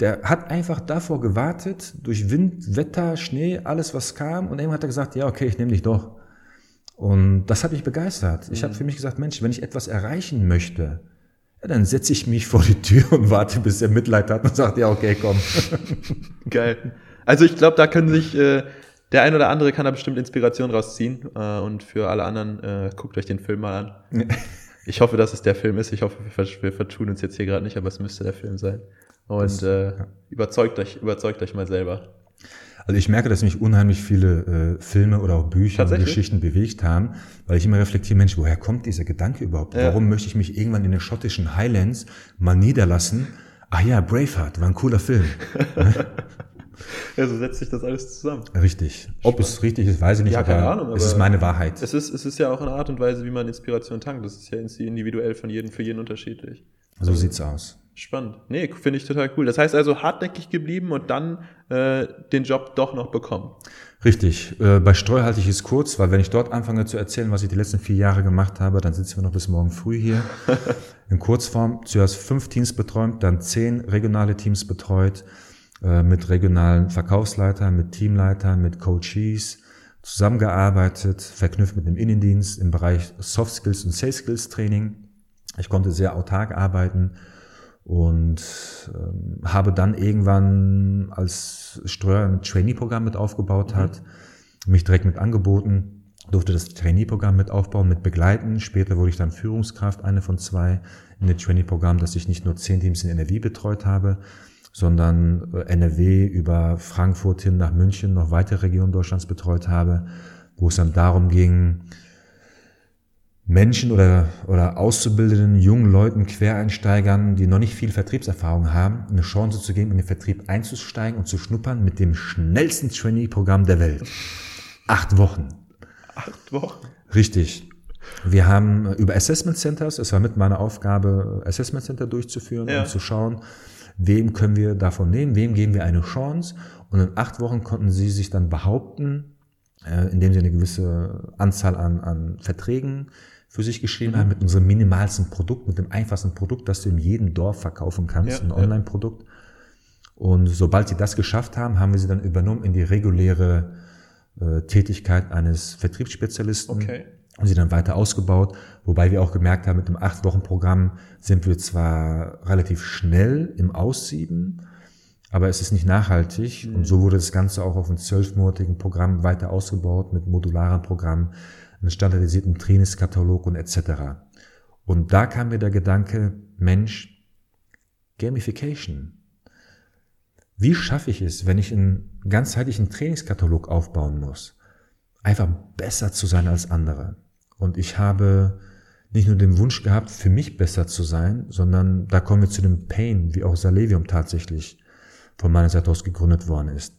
Der hat einfach davor gewartet, durch Wind, Wetter, Schnee, alles was kam. Und irgendwann hat er gesagt, ja, okay, ich nehme dich doch. Und das hat mich begeistert. Ich habe für mich gesagt, Mensch, wenn ich etwas erreichen möchte, ja, dann setze ich mich vor die Tür und warte, bis er Mitleid hat und sagt, ja, okay, komm. Geil. Also ich glaube, da können sich äh, der ein oder andere kann da bestimmt Inspiration rausziehen. Äh, und für alle anderen, äh, guckt euch den Film mal an. Ich hoffe, dass es der Film ist. Ich hoffe, wir, wir vertun uns jetzt hier gerade nicht, aber es müsste der Film sein. Und Das- äh, überzeugt euch, überzeugt euch mal selber. Also ich merke, dass mich unheimlich viele äh, Filme oder auch Bücher und? Geschichten bewegt haben, weil ich immer reflektiere, Mensch, woher kommt dieser Gedanke überhaupt? Ja. Warum möchte ich mich irgendwann in den schottischen Highlands mal niederlassen? Ah ja, Braveheart war ein cooler Film. Ja, so setzt sich das alles zusammen. Richtig. Ob es richtig ist, weiß ich nicht, Ja, aber, keine Ahnung, es aber- ist meine Wahrheit. Es ist, es ist ja auch eine Art und Weise, wie man Inspiration tankt. Das ist ja individuell von jedem für jeden unterschiedlich. So sieht's aus. Spannend. Nee, finde ich total cool. Das heißt also hartnäckig geblieben und dann äh, den Job doch noch bekommen. Richtig. Äh, bei Streu halte ich es kurz, weil wenn ich dort anfange zu erzählen, was ich die letzten vier Jahre gemacht habe, dann sitzen wir noch bis morgen früh hier. In Kurzform zuerst fünf Teams betreut, dann zehn regionale Teams betreut, äh, mit regionalen Verkaufsleitern, mit Teamleitern, mit Coaches, zusammengearbeitet, verknüpft mit dem Innendienst im Bereich Soft Skills und Sales Skills Training. Ich konnte sehr autark arbeiten und ähm, habe dann irgendwann, als Streuer ein Trainee-Programm mit aufgebaut hat, mich direkt mit angeboten, durfte das Trainee-Programm mit aufbauen, mit begleiten. Später wurde ich dann Führungskraft, eine von zwei in dem Trainee-Programm, dass ich nicht nur zehn Teams in NRW betreut habe, sondern äh, NRW über Frankfurt hin nach München noch weitere Regionen Deutschlands betreut habe, wo es dann darum ging, Menschen oder, oder auszubildenden jungen Leuten, Quereinsteigern, die noch nicht viel Vertriebserfahrung haben, eine Chance zu geben, in den Vertrieb einzusteigen und zu schnuppern mit dem schnellsten Trainee-Programm der Welt. Acht Wochen. Acht Wochen. Richtig. Wir haben über Assessment Centers, es war mit meiner Aufgabe, Assessment Center durchzuführen Ja. und zu schauen, wem können wir davon nehmen, wem geben wir eine Chance. Und in acht Wochen konnten sie sich dann behaupten, äh, indem sie eine gewisse Anzahl an, an Verträgen für sich geschrieben haben, mit unserem minimalsten Produkt, mit dem einfachsten Produkt, das du in jedem Dorf verkaufen kannst, Ja, ein. Online-Produkt. Und sobald sie das geschafft haben, haben wir sie dann übernommen in die reguläre äh, Tätigkeit eines Vertriebsspezialisten Okay. und sie dann weiter ausgebaut, wobei wir auch gemerkt haben, mit dem Acht-Wochen-Programm sind wir zwar relativ schnell im Aussieben, aber es ist nicht nachhaltig und so wurde das Ganze auch auf einem zwölfmonatigen Programm weiter ausgebaut mit modularen Programmen, einem standardisierten Trainingskatalog und etc. Und da kam mir der Gedanke, Mensch, Gamification. Wie schaffe ich es, wenn ich einen ganzheitlichen Trainingskatalog aufbauen muss, einfach besser zu sein als andere? Und ich habe nicht nur den Wunsch gehabt, für mich besser zu sein, sondern da kommen wir zu dem Pain, wie auch Salevium tatsächlich von meiner Seite aus gegründet worden ist.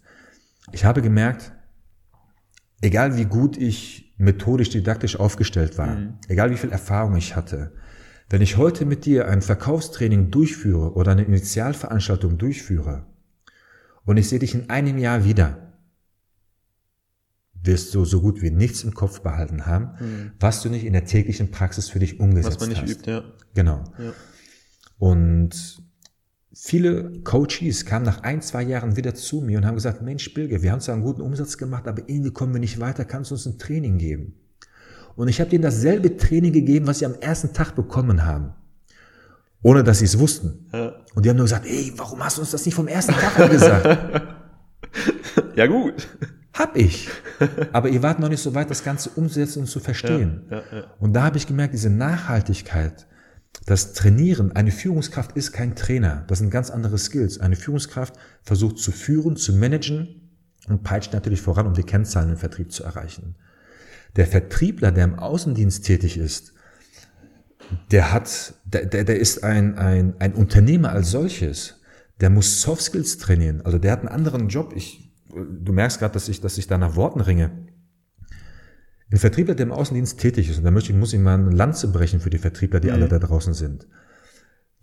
Ich habe gemerkt, egal wie gut ich methodisch, didaktisch aufgestellt war, mhm. egal wie viel Erfahrung ich hatte, wenn ich heute mit dir ein Verkaufstraining durchführe oder eine Initialveranstaltung durchführe und ich sehe dich in einem Jahr wieder, wirst du so gut wie nichts im Kopf behalten haben, mhm. was du nicht in der täglichen Praxis für dich umgesetzt hast. Was man nicht hast. übt, ja. Genau. Ja. Und viele Coaches kamen nach ein, zwei Jahren wieder zu mir und haben gesagt, Mensch, Bilge, wir haben zwar einen guten Umsatz gemacht, aber irgendwie kommen wir nicht weiter, kannst du uns ein Training geben? Und ich habe denen dasselbe Training gegeben, was sie am ersten Tag bekommen haben. Ohne dass sie es wussten. Ja. Und die haben nur gesagt, ey, warum hast du uns das nicht vom ersten Tag gesagt? ja gut. Hab ich. Aber ihr wart noch nicht so weit, das Ganze umzusetzen und zu verstehen. Ja, ja, und da habe ich gemerkt, diese Nachhaltigkeit, das Trainieren, eine Führungskraft ist kein Trainer. Das sind ganz andere Skills. Eine Führungskraft versucht zu führen, zu managen und peitscht natürlich voran, um die Kennzahlen im Vertrieb zu erreichen. Der Vertriebler, der im Außendienst tätig ist, der hat, der, der, der ist ein, ein, ein Unternehmer als solches. Der muss Soft Skills trainieren. Also der hat einen anderen Job. Ich, du merkst gerade, dass ich, dass ich da nach Worten ringe. Ein Vertriebler, der im Außendienst tätig ist, und da möchte ich, muss ich mal eine Lanze brechen für die Vertriebler, die mhm. alle da draußen sind.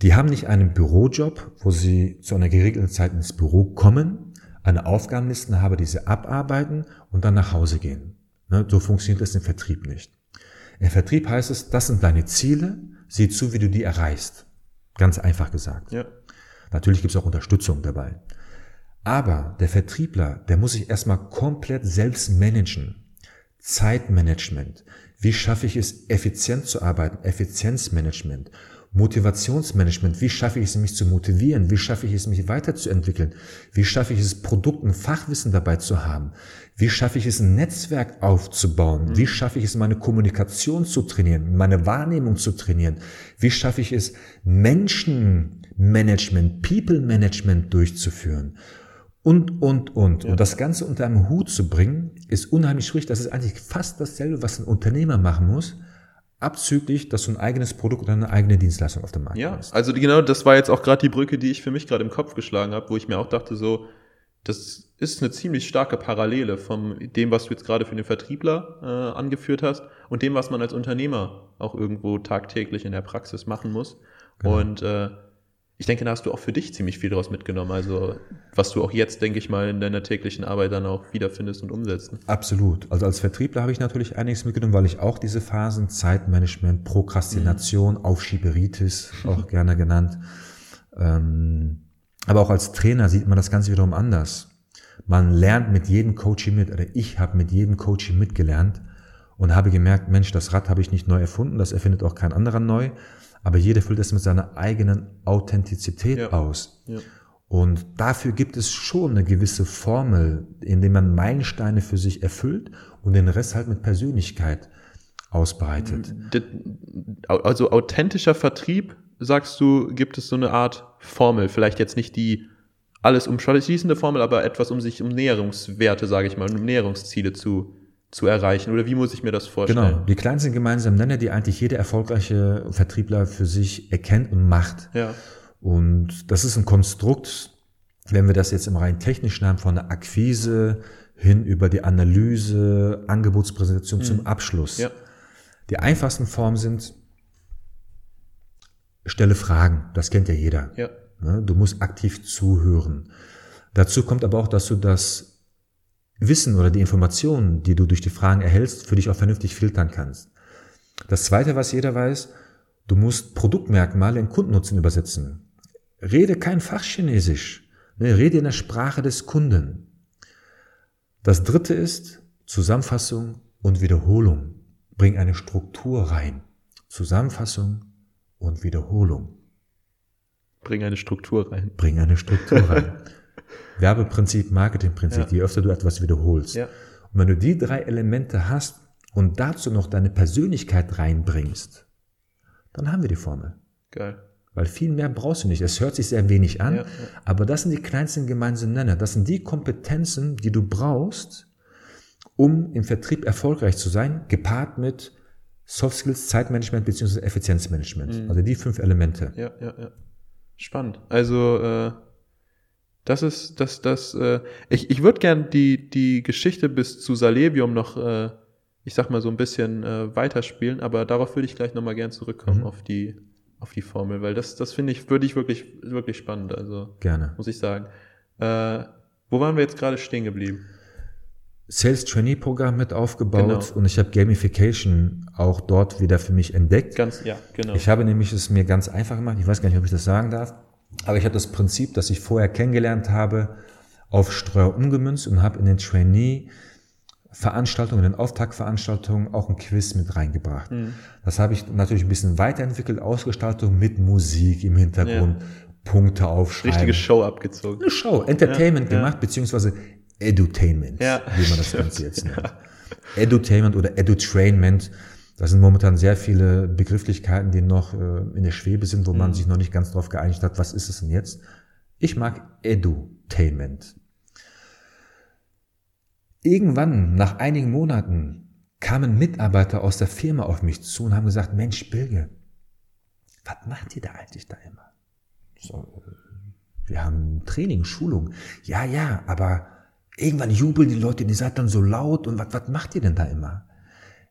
Die haben nicht einen Bürojob, wo sie zu einer geregelten Zeit ins Büro kommen, eine Aufgabenlisten haben, die sie abarbeiten und dann nach Hause gehen. Ne, so funktioniert das im Vertrieb nicht. Im Vertrieb heißt es, das sind deine Ziele, sieh zu, wie du die erreichst. Ganz einfach gesagt. Ja. Natürlich gibt es auch Unterstützung dabei. Aber der Vertriebler, der muss sich erstmal komplett selbst managen. Zeitmanagement. Wie schaffe ich es, effizient zu arbeiten? Effizienzmanagement. Motivationsmanagement. Wie schaffe ich es, mich zu motivieren? Wie schaffe ich es, mich weiterzuentwickeln? Wie schaffe ich es, Produkten, Fachwissen dabei zu haben? Wie schaffe ich es, ein Netzwerk aufzubauen? Mhm. Wie schaffe ich es, meine Kommunikation zu trainieren, meine Wahrnehmung zu trainieren? Wie schaffe ich es, Menschenmanagement, People Management durchzuführen? Und, und, und. Ja. Und das Ganze unter einem Hut zu bringen, ist unheimlich schwierig. Das ist eigentlich fast dasselbe, was ein Unternehmer machen muss, abzüglich, dass du ein eigenes Produkt oder eine eigene Dienstleistung auf dem Markt ja, hast. Ja, also genau, das war jetzt auch gerade die Brücke, die ich für mich gerade im Kopf geschlagen habe, wo ich mir auch dachte, so, das ist eine ziemlich starke Parallele von dem, was du jetzt gerade für den Vertriebler äh, angeführt hast und dem, was man als Unternehmer auch irgendwo tagtäglich in der Praxis machen muss. Genau. Und äh, ich denke, da hast du auch für dich ziemlich viel daraus mitgenommen. Also, was du auch jetzt, denke ich mal, in deiner täglichen Arbeit dann auch wiederfindest und umsetzt. Absolut. Also als Vertriebler habe ich natürlich einiges mitgenommen, weil ich auch diese Phasen, Zeitmanagement, Prokrastination, mhm. Aufschieberitis, auch gerne genannt. Ähm, aber auch als Trainer sieht man das Ganze wiederum anders. Man lernt mit jedem Coaching mit, oder ich habe mit jedem Coaching mitgelernt und habe gemerkt, Mensch, das Rad habe ich nicht neu erfunden, das erfindet auch kein anderer neu aber jeder füllt es mit seiner eigenen Authentizität ja. aus. Ja. Und dafür gibt es schon eine gewisse Formel, indem man Meilensteine für sich erfüllt und den Rest halt mit Persönlichkeit ausbreitet. Also authentischer Vertrieb, sagst du, gibt es so eine Art Formel, vielleicht jetzt nicht die alles umschließende Formel, aber etwas, um sich um Näherungswerte, sage ich mal, um Näherungsziele zu zu erreichen? Oder wie muss ich mir das vorstellen? Genau, die kleinsten gemeinsamen Nenner, die eigentlich jeder erfolgreiche Vertriebler für sich erkennt und macht. Ja. Und das ist ein Konstrukt, wenn wir das jetzt im rein technischen haben, von der Akquise hin über die Analyse, Angebotspräsentation mhm. zum Abschluss. Ja. Die einfachsten Formen sind, stelle Fragen, das kennt ja jeder. Ja. Ne, du musst aktiv zuhören. Dazu kommt aber auch, dass du das Wissen oder die Informationen, die du durch die Fragen erhältst, für dich auch vernünftig filtern kannst. Das zweite, was jeder weiß, du musst Produktmerkmale in Kundennutzen übersetzen. Rede kein Fachchinesisch. Ne, rede in der Sprache des Kunden. Das dritte ist Zusammenfassung und Wiederholung. Bring eine Struktur rein. Zusammenfassung und Wiederholung. Bring eine Struktur rein. Bring eine Struktur rein. Werbeprinzip, Marketingprinzip, ja. je öfter du etwas wiederholst. Ja. Und wenn du die drei Elemente hast und dazu noch deine Persönlichkeit reinbringst, dann haben wir die Formel. Geil. Weil viel mehr brauchst du nicht. Es hört sich sehr wenig an, ja, aber das sind die kleinsten gemeinsamen Nenner. Das sind die Kompetenzen, die du brauchst, um im Vertrieb erfolgreich zu sein, gepaart mit Soft Skills, Zeitmanagement bzw. Effizienzmanagement. Mhm. Also die fünf Elemente. Ja, ja, ja. Spannend. Also äh, Das ist, das, das, äh, ich, ich würde gern die, die Geschichte bis zu Salebium noch, äh, ich sag mal, so ein bisschen äh, weiterspielen, aber darauf würde ich gleich nochmal gern zurückkommen, Mhm. auf die, auf die Formel, weil das, das finde ich, würde ich wirklich, wirklich spannend, also, Gerne. muss ich sagen. Äh, wo waren wir jetzt gerade stehen geblieben? Sales Trainee Programm mit aufgebaut Genau. und ich habe Gamification auch dort wieder für mich entdeckt. Ganz, ja, genau. Ich habe nämlich es mir ganz einfach gemacht. Ich weiß gar nicht, ob ich das sagen darf. Aber ich habe das Prinzip, das ich vorher kennengelernt habe, auf Streuer umgemünzt und habe in den Trainee Veranstaltungen, in den Auftaktveranstaltungen auch ein Quiz mit reingebracht. Mhm. Das habe ich natürlich ein bisschen weiterentwickelt, Ausgestaltung mit Musik im Hintergrund, Punkte aufschreiben. Richtige Show abgezogen. eine Show, Entertainment Ja, ja. gemacht, beziehungsweise Edutainment, Ja. wie man das Ganze jetzt nennt. Edutainment oder Edutrainment, das sind momentan sehr viele Begrifflichkeiten, die noch äh, in der Schwebe sind, wo man Mhm. sich noch nicht ganz darauf geeinigt hat, was ist es denn jetzt? Ich mag Edutainment. Irgendwann, nach einigen Monaten, kamen Mitarbeiter aus der Firma auf mich zu und haben gesagt, Mensch, Bilge, was macht ihr da eigentlich da immer? So, äh, wir haben Training, Schulung. Ja, ja, aber irgendwann jubeln die Leute, die seid dann so laut und was, was macht ihr denn da immer?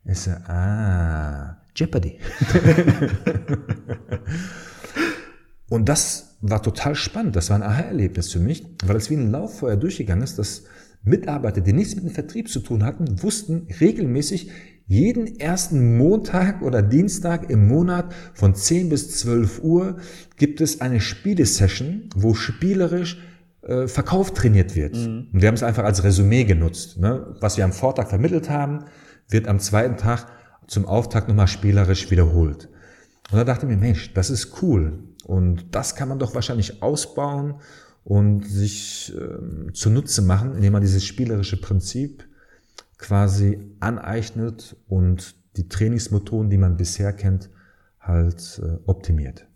Ich so, ah, Jeopardy. und das war total spannend. Das war ein Aha-Erlebnis für mich, weil es wie ein Lauffeuer durchgegangen ist, dass Mitarbeiter, die nichts mit dem Vertrieb zu tun hatten, wussten regelmäßig, jeden ersten Montag oder Dienstag im Monat von 10 bis 12 Uhr gibt es eine Spielesession, wo spielerisch äh, Verkauf trainiert wird. Und wir haben es einfach als Resümee genutzt. Ne? Was wir am Vortag vermittelt haben, wird am zweiten Tag zum Auftakt nochmal spielerisch wiederholt. Und da dachte ich mir, Mensch, das ist cool. Und das kann man doch wahrscheinlich ausbauen und sich ähm, zunutze machen, indem man dieses spielerische Prinzip quasi aneignet und die Trainingsmethoden, die man bisher kennt, halt äh, optimiert.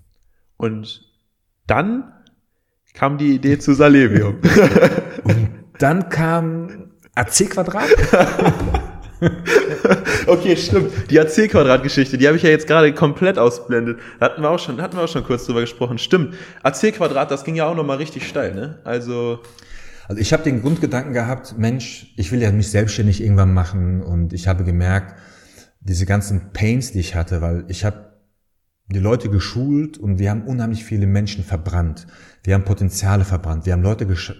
Und dann kam die Idee zu Salebium. Und dann kam AC Quadrat. okay, stimmt. Die AC-Quadrat-Geschichte, die habe ich ja jetzt gerade komplett ausblendet. Da hatten wir auch schon, hatten wir auch schon kurz drüber gesprochen. Stimmt. AC-Quadrat, das ging ja auch nochmal richtig steil, ne? Also, Also ich habe den Grundgedanken gehabt, Mensch, ich will ja mich selbstständig irgendwann machen und ich habe gemerkt, diese ganzen Pains, die ich hatte, weil ich habe die Leute geschult und wir haben unheimlich viele Menschen verbrannt. Wir haben Potenziale verbrannt. Wir haben Leute gesch äh,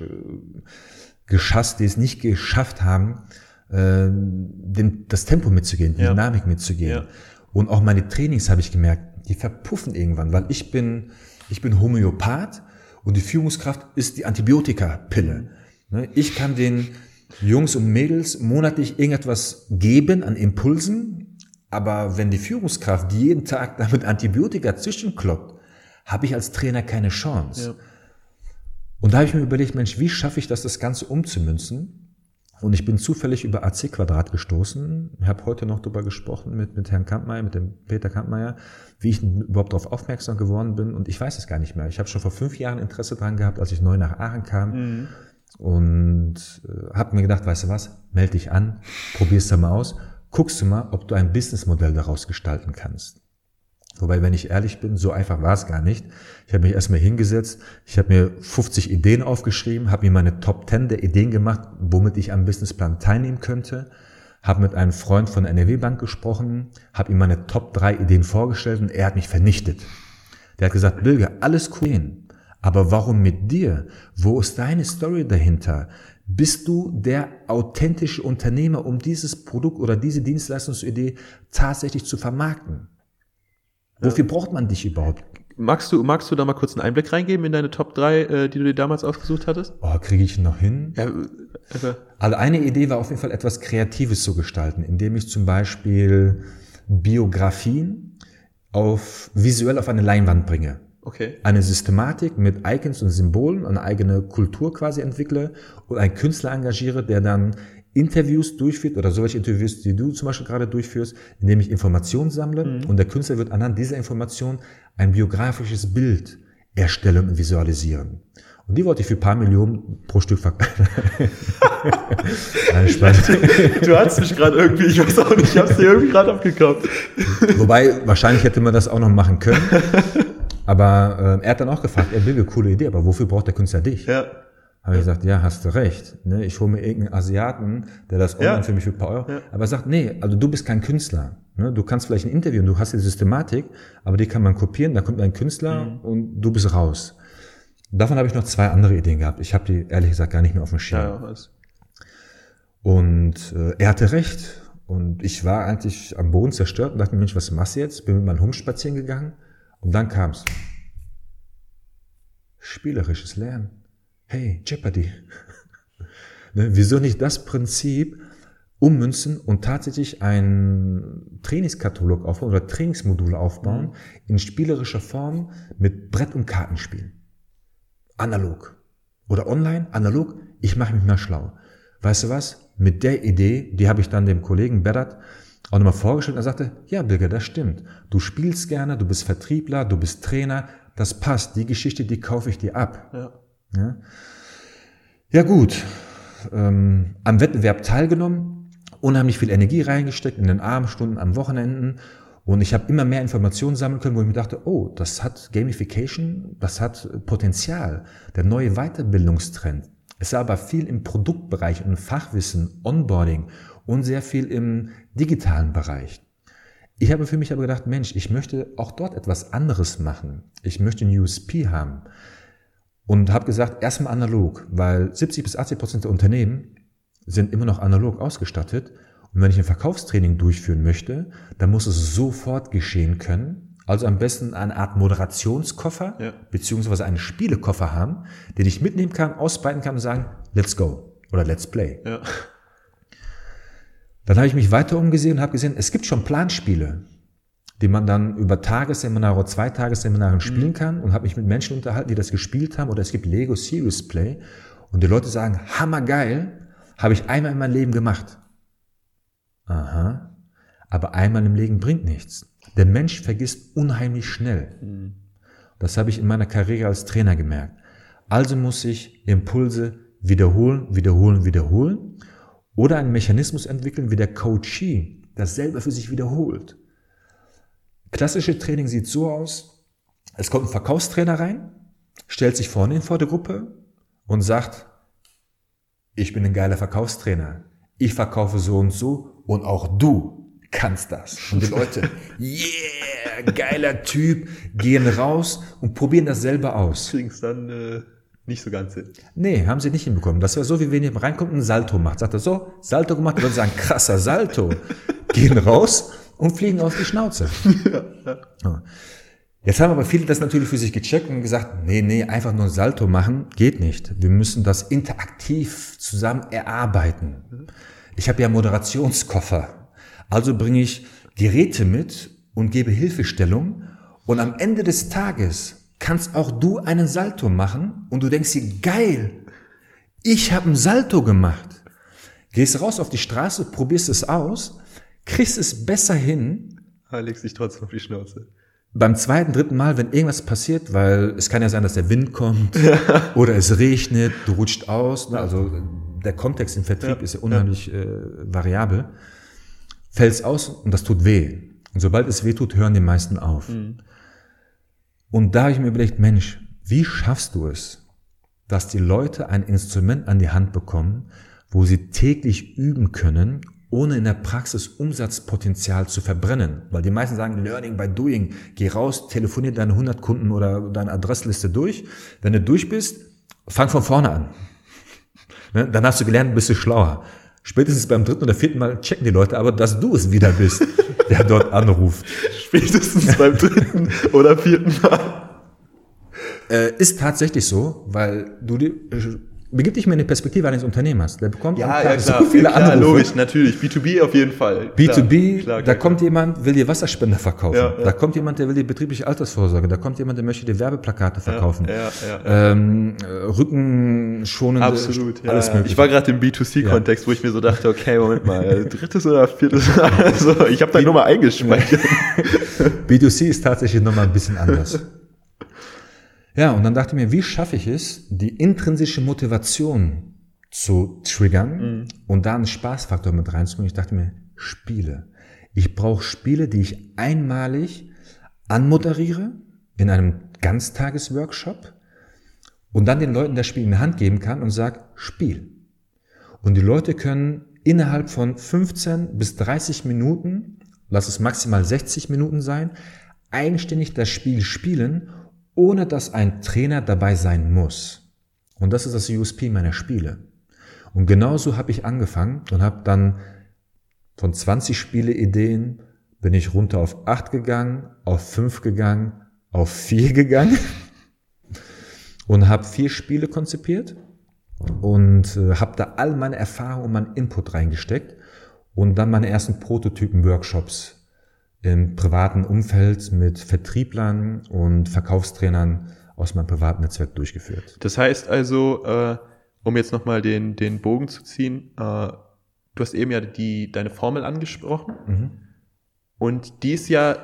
geschasst, die es nicht geschafft haben, äh, dem, das Tempo mitzugehen, die Ja. Dynamik mitzugehen. Ja. Und auch meine Trainings habe ich gemerkt, die verpuffen irgendwann, weil ich bin, ich bin Homöopath und die Führungskraft ist die Antibiotikapille. Ne, Ich kann den Jungs und Mädels monatlich irgendetwas geben an Impulsen, aber wenn die Führungskraft jeden Tag damit Antibiotika zwischenkloppt, habe ich als Trainer keine Chance. Ja. Und da habe ich mir überlegt, Mensch, wie schaffe ich das, das Ganze umzumünzen? Und ich bin zufällig über AC Quadrat gestoßen. Ich habe heute noch darüber gesprochen mit, mit Herrn Kampmeier, mit dem Peter Kampmeier, wie ich überhaupt darauf aufmerksam geworden bin. Und ich weiß es gar nicht mehr. Ich habe schon vor fünf Jahren Interesse dran gehabt, als ich neu nach Aachen kam. Und äh, habe mir gedacht, weißt du was, melde dich an, probier's da mal aus, guckst du mal, ob du ein Businessmodell daraus gestalten kannst. Wobei, wenn ich ehrlich bin, so einfach war es gar nicht. Ich habe mich erstmal hingesetzt, ich habe mir 50 Ideen aufgeschrieben, habe mir meine Top 10 der Ideen gemacht, womit ich am Businessplan teilnehmen könnte, habe mit einem Freund von der NRW Bank gesprochen, habe ihm meine Top 3 Ideen vorgestellt und er hat mich vernichtet. Der hat gesagt, Bilge, alles cool, aber warum mit dir? Wo ist deine Story dahinter? Bist du der authentische Unternehmer, um dieses Produkt oder diese Dienstleistungsidee tatsächlich zu vermarkten? Wofür braucht man dich überhaupt? magst du, magst du da mal kurz einen Einblick reingeben in deine Top 3, äh, die du dir damals ausgesucht hattest? Oh, kriege ich noch hin? Ja, also, Also eine Idee war auf jeden Fall etwas Kreatives zu gestalten, indem ich zum Beispiel Biografien auf, visuell auf eine Leinwand bringe. okay. Eine Systematik mit Icons und Symbolen, eine eigene Kultur quasi entwickle und einen Künstler engagiere, der dann Interviews durchführt oder solche Interviews, die du zum Beispiel gerade durchführst, indem ich Informationen sammle und der Künstler wird anhand dieser Information ein biografisches Bild erstellen und visualisieren. Und die wollte ich für ein paar Millionen pro Stück verkaufen. Du hast mich gerade irgendwie, ich weiß auch nicht, ich hab's dir irgendwie gerade abgekauft. Wobei, wahrscheinlich hätte man das auch noch machen können. Aber äh, er hat dann auch gefragt, er will eine coole Idee, aber wofür braucht der Künstler dich? Ja. Habe ich gesagt, ja, hast du recht. Ne? Ich hole mir irgendeinen Asiaten, der das online Ja. für mich für ein paar Euro. Ja. Aber er sagt, nee, also du bist kein Künstler. Ne? Du kannst vielleicht ein Interview und du hast die Systematik, aber die kann man kopieren, da kommt ein Künstler Mhm. und du bist raus. Davon habe ich noch zwei andere Ideen gehabt. Ich habe die ehrlich gesagt gar nicht mehr auf dem Schirm. Ja. Und äh, er hatte recht. Und ich war eigentlich am Boden zerstört und dachte mir, Mensch, was machst du jetzt? Bin mit meinem Hund spazieren gegangen und dann kam's. Spielerisches Lernen. Hey, Jeopardy. ne, wieso nicht das Prinzip ummünzen und tatsächlich ein Trainingskatalog aufbauen oder Trainingsmodule aufbauen in spielerischer Form mit Brett- und Kartenspielen? Analog. Oder online, analog, ich mache mich mal schlau. Weißt du was? Mit der Idee, die habe ich dann dem Kollegen Berat auch nochmal vorgestellt er sagte, ja, Birger, das stimmt. Du spielst gerne, du bist Vertriebler, du bist Trainer, das passt. Die Geschichte, die kaufe ich dir ab. Ja. Ja, ja gut, ähm, am Wettbewerb teilgenommen, unheimlich viel Energie reingesteckt in den Abendstunden, am Wochenenden und ich habe immer mehr Informationen sammeln können, wo ich mir dachte, oh, das hat Gamification, das hat Potenzial, der neue Weiterbildungstrend. Es war aber viel im Produktbereich und Fachwissen, Onboarding und sehr viel im digitalen Bereich. Ich habe für mich aber gedacht, Mensch, ich möchte auch dort etwas anderes machen. Ich möchte ein USP haben. Und habe gesagt, erstmal analog, weil 70 bis 80 Prozent der Unternehmen sind immer noch analog ausgestattet. Und wenn ich ein Verkaufstraining durchführen möchte, dann muss es sofort geschehen können. Also am besten eine Art Moderationskoffer, Ja. beziehungsweise einen Spielekoffer haben, den ich mitnehmen kann, ausbreiten kann und sagen, let's go oder let's play. Ja. Dann habe ich mich weiter umgesehen und habe gesehen, es gibt schon Planspiele, die man dann über Tagesseminare oder Zweitagesseminaren spielen kann und habe mich mit Menschen unterhalten, die das gespielt haben oder es gibt Lego Serious Play und die Leute sagen, hammergeil, habe ich einmal in meinem Leben gemacht. Aha, aber einmal im Leben bringt nichts. Der Mensch vergisst unheimlich schnell. Das habe ich in meiner Karriere als Trainer gemerkt. Also muss ich Impulse wiederholen, wiederholen, wiederholen oder einen Mechanismus entwickeln, wie der Coachee das selber für sich wiederholt. Klassische Training sieht so aus, es kommt ein Verkaufstrainer rein, stellt sich vorne hin vor der Gruppe und sagt, ich bin ein geiler Verkaufstrainer, ich verkaufe so und so und auch du kannst das. Und die Leute, yeah, geiler Typ, gehen raus und probieren das selber aus. Kriegen es dann äh, nicht so ganz hin. Nee, haben sie nicht hinbekommen. Das wäre so, wie wenn ihr reinkommt und ein Salto macht. Sagt er so, Salto gemacht, Leute sagen, krasser Salto. Gehen raus und fliegen auf die Schnauze. Ja. Jetzt haben aber viele das natürlich für sich gecheckt und gesagt, nee, nee, einfach nur ein Salto machen, geht nicht. Wir müssen das interaktiv zusammen erarbeiten. Ich habe ja Moderationskoffer. Also bringe ich Geräte mit und gebe Hilfestellung. Und am Ende des Tages kannst auch du einen Salto machen und du denkst dir, geil, ich habe einen Salto gemacht. Gehst raus auf die Straße, probierst es aus, kriegst es besser hin, Ah, legst dich trotzdem auf die Schnauze. beim zweiten, dritten Mal, wenn irgendwas passiert, weil es kann ja sein, dass der Wind kommt oder es regnet, du rutscht aus, ne? also der Kontext im Vertrieb Ja, ist ja unheimlich äh, variabel, fällt's aus und das tut weh. Und sobald es weh tut, hören die meisten auf. Und da habe ich mir überlegt, Mensch, wie schaffst du es, dass die Leute ein Instrument an die Hand bekommen, wo sie täglich üben können, ohne in der Praxis Umsatzpotenzial zu verbrennen. Weil die meisten sagen, Learning by Doing, geh raus, telefonier deine 100 Kunden oder deine Adressliste durch. Wenn du durch bist, fang von vorne an. Ne? Dann hast du gelernt, bist du schlauer. Spätestens beim dritten oder vierten Mal checken die Leute aber, dass du es wieder bist, der dort anruft. Spätestens beim dritten oder vierten Mal. Äh, ist tatsächlich so, weil du die, äh, begib dich mal in die Perspektive eines Unternehmers. Der bekommt am Tag so viele klar, Anrufe. logisch, natürlich. B2B auf jeden Fall. B2B, Klar, klar, da kommt jemand, will dir Wasserspender verkaufen. Ja, ja. Da kommt jemand, der will dir betriebliche Altersvorsorge. Da kommt jemand, der möchte dir Werbeplakate verkaufen. Ja, ja, Ähm, äh, Rückenschonende, Absolut, ja. alles ja. mögliche. Ich war gerade im B2C-Kontext, wo ich mir so dachte, okay, Moment mal, äh, drittes oder viertes. Also, ich habe da nur mal eingespeichert. B2C ist tatsächlich nochmal ein bisschen anders. Ja, und dann dachte ich mir, wie schaffe ich es, die intrinsische Motivation zu triggern und da einen Spaßfaktor mit reinzubringen? Ich dachte mir, Spiele. Ich brauche Spiele, die ich einmalig anmoderiere in einem Ganztagesworkshop und dann den Leuten das Spiel in die Hand geben kann und sagt, Spiel. Und die Leute können innerhalb von 15 bis 30 Minuten, lass es maximal 60 Minuten sein, eigenständig das Spiel spielen, ohne dass ein Trainer dabei sein muss. Und das ist das USP meiner Spiele. Und genauso habe ich angefangen und habe dann von 20 Spieleideen bin ich runter auf 8 gegangen, auf 5 gegangen, auf 4 gegangen und habe vier Spiele konzipiert und äh, habe da all meine Erfahrungen und meinen Input reingesteckt und dann meine ersten Prototypen-Workshops im privaten Umfeld mit Vertrieblern und Verkaufstrainern aus meinem privaten Netzwerk durchgeführt. Das heißt also, äh, um jetzt nochmal den, den Bogen zu ziehen, äh, du hast eben ja die, deine Formel angesprochen mhm. und die ist ja,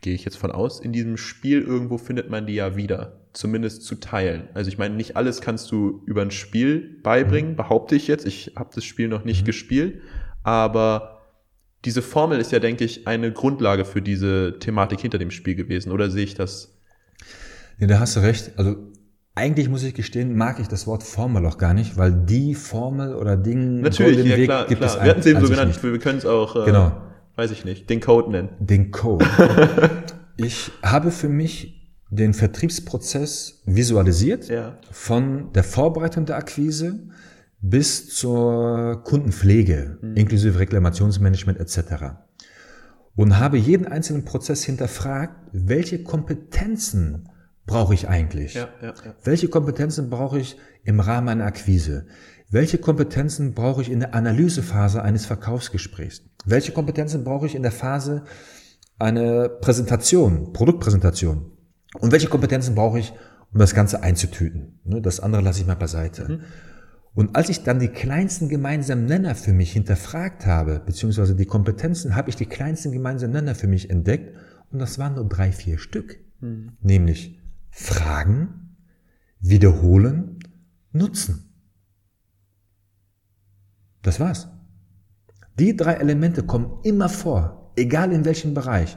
gehe ich jetzt von aus, in diesem Spiel irgendwo findet man die ja wieder zumindest zu teilen. Also ich meine, nicht alles kannst du über ein Spiel beibringen, mhm. behaupte ich jetzt. Ich habe das Spiel noch nicht mhm. gespielt, aber diese Formel ist ja, denke ich, eine Grundlage für diese Thematik hinter dem Spiel gewesen. Oder sehe ich das? Ja, da hast du recht. Also eigentlich muss ich gestehen, mag ich das Wort Formel auch gar nicht, weil die Formel oder Ding Natürlich, ja, Weg klar, gibt klar. es Wir hatten es eben so genannt, wir können es auch, äh, genau. weiß ich nicht, den Code nennen. Den Code. ich habe für mich den Vertriebsprozess visualisiert, ja. von der Vorbereitung der Akquise bis zur Kundenpflege, mhm. inklusive Reklamationsmanagement etc. Und habe jeden einzelnen Prozess hinterfragt, welche Kompetenzen brauche ich eigentlich? Ja, ja, ja. Welche Kompetenzen brauche ich im Rahmen einer Akquise? Welche Kompetenzen brauche ich in der Analysephase eines Verkaufsgesprächs? Welche Kompetenzen brauche ich in der Phase einer Präsentation, Produktpräsentation? Und welche Kompetenzen brauche ich, um das Ganze einzutüten? Ne, das andere lasse ich mal beiseite. Mhm. Und als ich dann die kleinsten gemeinsamen Nenner für mich hinterfragt habe, beziehungsweise die Kompetenzen, habe ich die kleinsten gemeinsamen Nenner für mich entdeckt. Und das waren nur drei, vier Stück. Mhm. Nämlich Fragen, Wiederholen, Nutzen. Das war's. Die drei Elemente kommen immer vor, egal in welchem Bereich.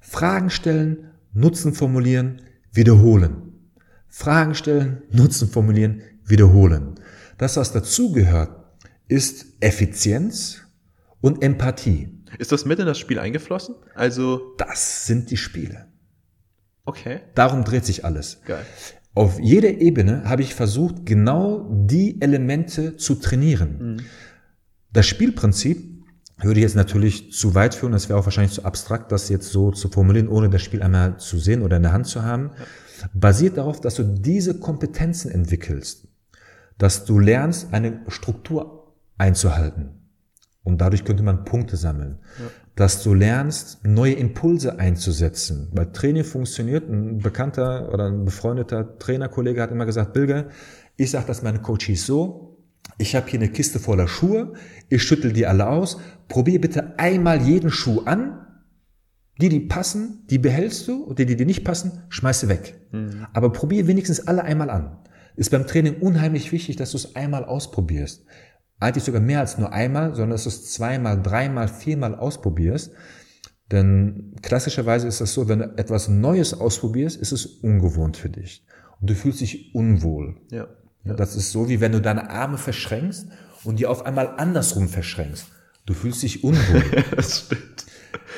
Fragen stellen, Nutzen formulieren, wiederholen. Fragen stellen, Nutzen formulieren, wiederholen. Das, was dazugehört, ist Effizienz und Empathie. Ist das mit in das Spiel eingeflossen? Also. Das sind die Spiele. Okay. Darum dreht sich alles. Geil. Auf jeder Ebene habe ich versucht, genau die Elemente zu trainieren. Mhm. Das Spielprinzip würde jetzt natürlich zu weit führen, das wäre auch wahrscheinlich zu abstrakt, das jetzt so zu formulieren, ohne das Spiel einmal zu sehen oder in der Hand zu haben, basiert darauf, dass du diese Kompetenzen entwickelst, dass du lernst, eine Struktur einzuhalten. Und dadurch könnte man Punkte sammeln. Ja. Dass du lernst, neue Impulse einzusetzen. Weil Training funktioniert. Ein bekannter oder ein befreundeter Trainerkollege hat immer gesagt, Bilge, ich sage das meinen Coaches so, ich habe hier eine Kiste voller Schuhe, ich schüttel die alle aus, probier bitte einmal jeden Schuh an, die, die passen, die behältst du, und die, die dir nicht passen, schmeißt du weg. Mhm. Aber probier wenigstens alle einmal an. Ist beim Training unheimlich wichtig, dass du es einmal ausprobierst. Eigentlich sogar mehr als nur einmal, sondern dass du es zweimal, dreimal, viermal ausprobierst. Denn klassischerweise ist das so, wenn du etwas Neues ausprobierst, ist es ungewohnt für dich. Und du fühlst dich unwohl. Ja. ja. Das ist so, wie wenn du deine Arme verschränkst und die auf einmal andersrum verschränkst. Du fühlst dich unwohl. das stimmt.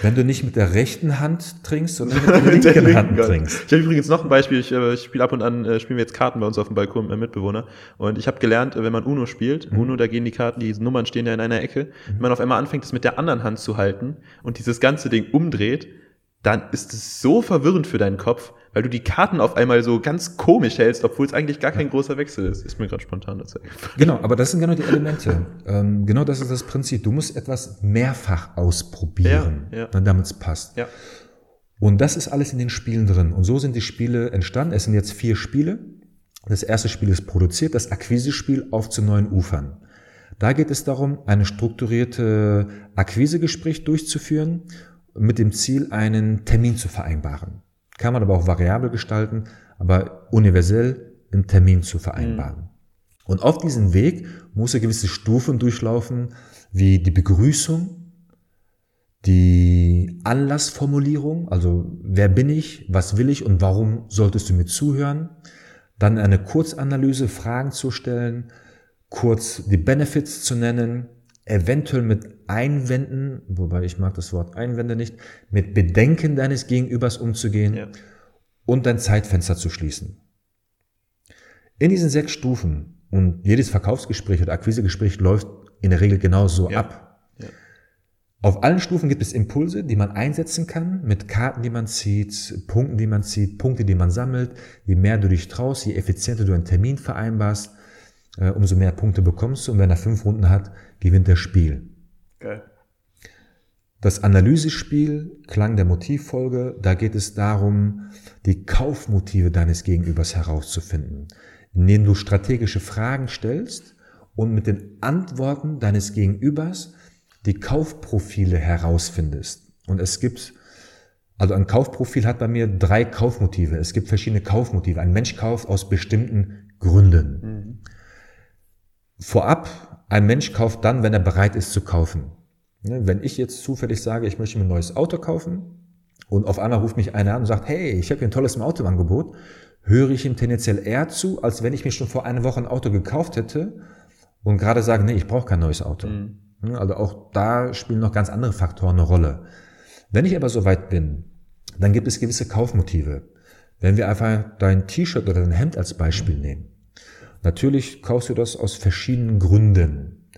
Wenn du nicht mit der rechten Hand trinkst, sondern mit der linken, der linken Hand trinkst. Ich habe übrigens noch ein Beispiel. Ich, äh, ich spiele ab und an, äh, spielen wir jetzt Karten bei uns auf dem Balkon mit meinem Mitbewohner. Und ich habe gelernt, wenn man Uno spielt, mhm. Uno, da gehen die Karten, die Nummern stehen ja in einer Ecke. Mhm. Wenn man auf einmal anfängt, das mit der anderen Hand zu halten und dieses ganze Ding umdreht, dann ist es so verwirrend für deinen Kopf, weil du die Karten auf einmal so ganz komisch hältst, obwohl es eigentlich gar kein großer Wechsel ist. Ist mir gerade spontan dazu Genau, aber das sind genau die Elemente. ähm, genau das ist das Prinzip. Du musst etwas mehrfach ausprobieren, ja, ja. damit es passt. Ja. Und das ist alles in den Spielen drin. Und so sind die Spiele entstanden. Es sind jetzt vier Spiele. Das erste Spiel ist produziert, das Akquisespiel auf zu neuen Ufern. Da geht es darum, eine strukturierte Akquisegespräch durchzuführen mit dem Ziel, einen Termin zu vereinbaren. Kann man aber auch variabel gestalten, aber universell einen Termin zu vereinbaren. Mhm. Und auf diesem Weg muss er gewisse Stufen durchlaufen, wie die Begrüßung, die Anlassformulierung, also wer bin ich, was will ich und warum solltest du mir zuhören, Dann eine Kurzanalyse, Fragen zu stellen, kurz die Benefits zu nennen, eventuell mit Einwänden, wobei ich mag das Wort Einwände nicht, mit Bedenken deines Gegenübers umzugehen ja. und dein Zeitfenster zu schließen. In diesen sechs Stufen und jedes Verkaufsgespräch oder Akquisegespräch läuft in der Regel genauso ja. ab. Auf allen Stufen gibt es Impulse, die man einsetzen kann, mit Karten, die man zieht, Punkten, die man zieht, Punkte, die man sammelt. Je mehr du dich traust, je effizienter du einen Termin vereinbarst, äh, umso mehr Punkte bekommst du. Und wenn er fünf Runden hat, gewinnt das Spiel. Geil. Das Analysespiel, Klang der Motivfolge, da geht es darum, die Kaufmotive deines Gegenübers herauszufinden, indem du strategische Fragen stellst und mit den Antworten deines Gegenübers die Kaufprofile herausfindest. Und es gibt, also ein Kaufprofil hat bei mir drei Kaufmotive. Es gibt verschiedene Kaufmotive. Ein Mensch kauft aus bestimmten Gründen. Mhm. Vorab, ein Mensch kauft dann, wenn er bereit ist zu kaufen. Ne, wenn ich jetzt zufällig sage, ich möchte mir ein neues Auto kaufen und auf einmal ruft mich einer an und sagt, hey, ich habe hier ein tolles Auto im Angebot, höre ich ihm tendenziell eher zu, als wenn ich mir schon vor einer Woche ein Auto gekauft hätte und gerade sage, nee, ich brauche kein neues Auto. Mhm. Also auch da spielen noch ganz andere Faktoren eine Rolle. Wenn ich aber so weit bin, dann gibt es gewisse Kaufmotive. Wenn wir einfach dein T-Shirt oder dein Hemd als Beispiel nehmen. Natürlich kaufst du das aus verschiedenen Gründen.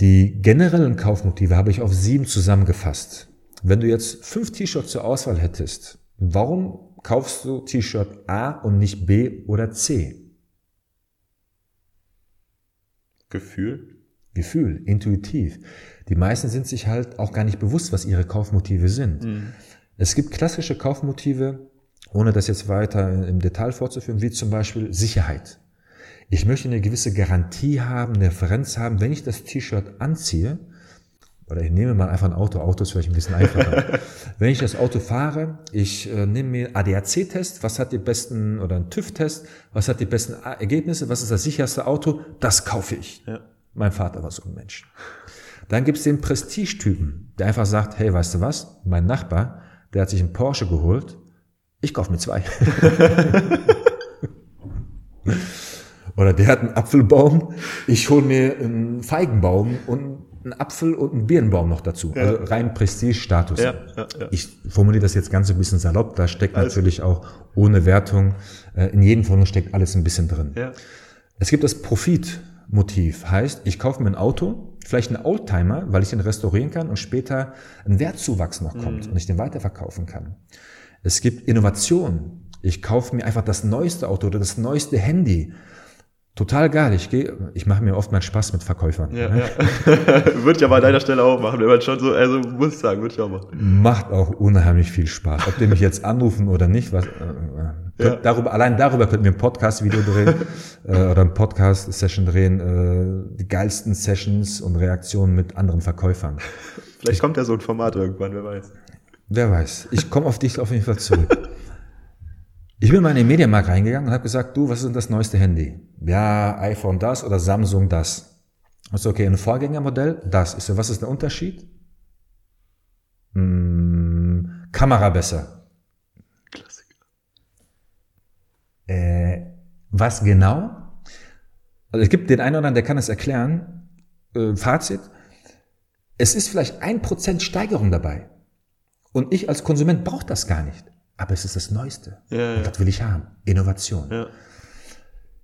Die generellen Kaufmotive habe ich auf sieben zusammengefasst. Wenn du jetzt fünf T-Shirts zur Auswahl hättest, warum kaufst du T-Shirt A und nicht B oder C? Gefühl? Gefühl, intuitiv. Die meisten sind sich halt auch gar nicht bewusst, was ihre Kaufmotive sind. Mhm. Es gibt klassische Kaufmotive, ohne das jetzt weiter im Detail vorzuführen, wie zum Beispiel Sicherheit. Ich möchte eine gewisse Garantie haben, eine Referenz haben, wenn ich das T-Shirt anziehe, oder ich nehme mal einfach ein Auto, Auto ist vielleicht ein bisschen einfacher. wenn ich das Auto fahre, ich äh, nehme mir ADAC-Test, was hat die besten, oder ein TÜV-Test, was hat die besten Ergebnisse, was ist das sicherste Auto, das kaufe ich. Ja. Mein Vater war so ein Mensch. Dann gibt es den Prestigetypen, der einfach sagt, hey, weißt du was? Mein Nachbar, der hat sich einen Porsche geholt, ich kaufe mir zwei. Oder der hat einen Apfelbaum, ich hole mir einen Feigenbaum und einen Apfel und einen Birnenbaum noch dazu. Ja. Also rein Prestigestatus. Ja, ja, ja. Ich formuliere das jetzt ganz ein bisschen salopp, da steckt alles natürlich auch ohne Wertung, äh, in jedem von uns steckt alles ein bisschen drin. Ja. Es gibt das Profit. Motiv. Heißt, ich kaufe mir ein Auto, vielleicht einen Oldtimer, weil ich den restaurieren kann und später ein Wertzuwachs noch kommt mhm. und ich den weiterverkaufen kann. Es gibt Innovation. Ich kaufe mir einfach das neueste Auto oder das neueste Handy. Total geil. Ich gehe, ich mache mir oft mal Spaß mit Verkäufern. Ja, ne? ja. würde ich aber an deiner Stelle auch machen, wenn man schon so, also muss ich sagen, würde ich auch machen. Macht auch unheimlich viel Spaß. Ob die mich jetzt anrufen oder nicht, was, äh, äh ja. Darüber, allein darüber könnten wir ein Podcast-Video drehen äh, oder ein Podcast-Session drehen. Äh, die geilsten Sessions und Reaktionen mit anderen Verkäufern. Vielleicht ich, kommt ja so ein Format irgendwann, wer weiß. Wer weiß. Ich komme auf dich auf jeden Fall zurück. Ich bin mal in den Mediamarkt reingegangen und habe gesagt, du, was ist denn das neueste Handy? Ja, iPhone das oder Samsung das. Also okay, ein Vorgängermodell, das. Ich so, was ist der Unterschied? Hm, Kamera besser. Äh, was genau? Also es gibt den einen oder anderen, der kann es erklären. Äh, Fazit. Es ist vielleicht ein Prozent Steigerung dabei. Und ich als Konsument brauche das gar nicht. Aber es ist das Neueste. Ja, ja. Und das will ich haben. Innovation. Ja.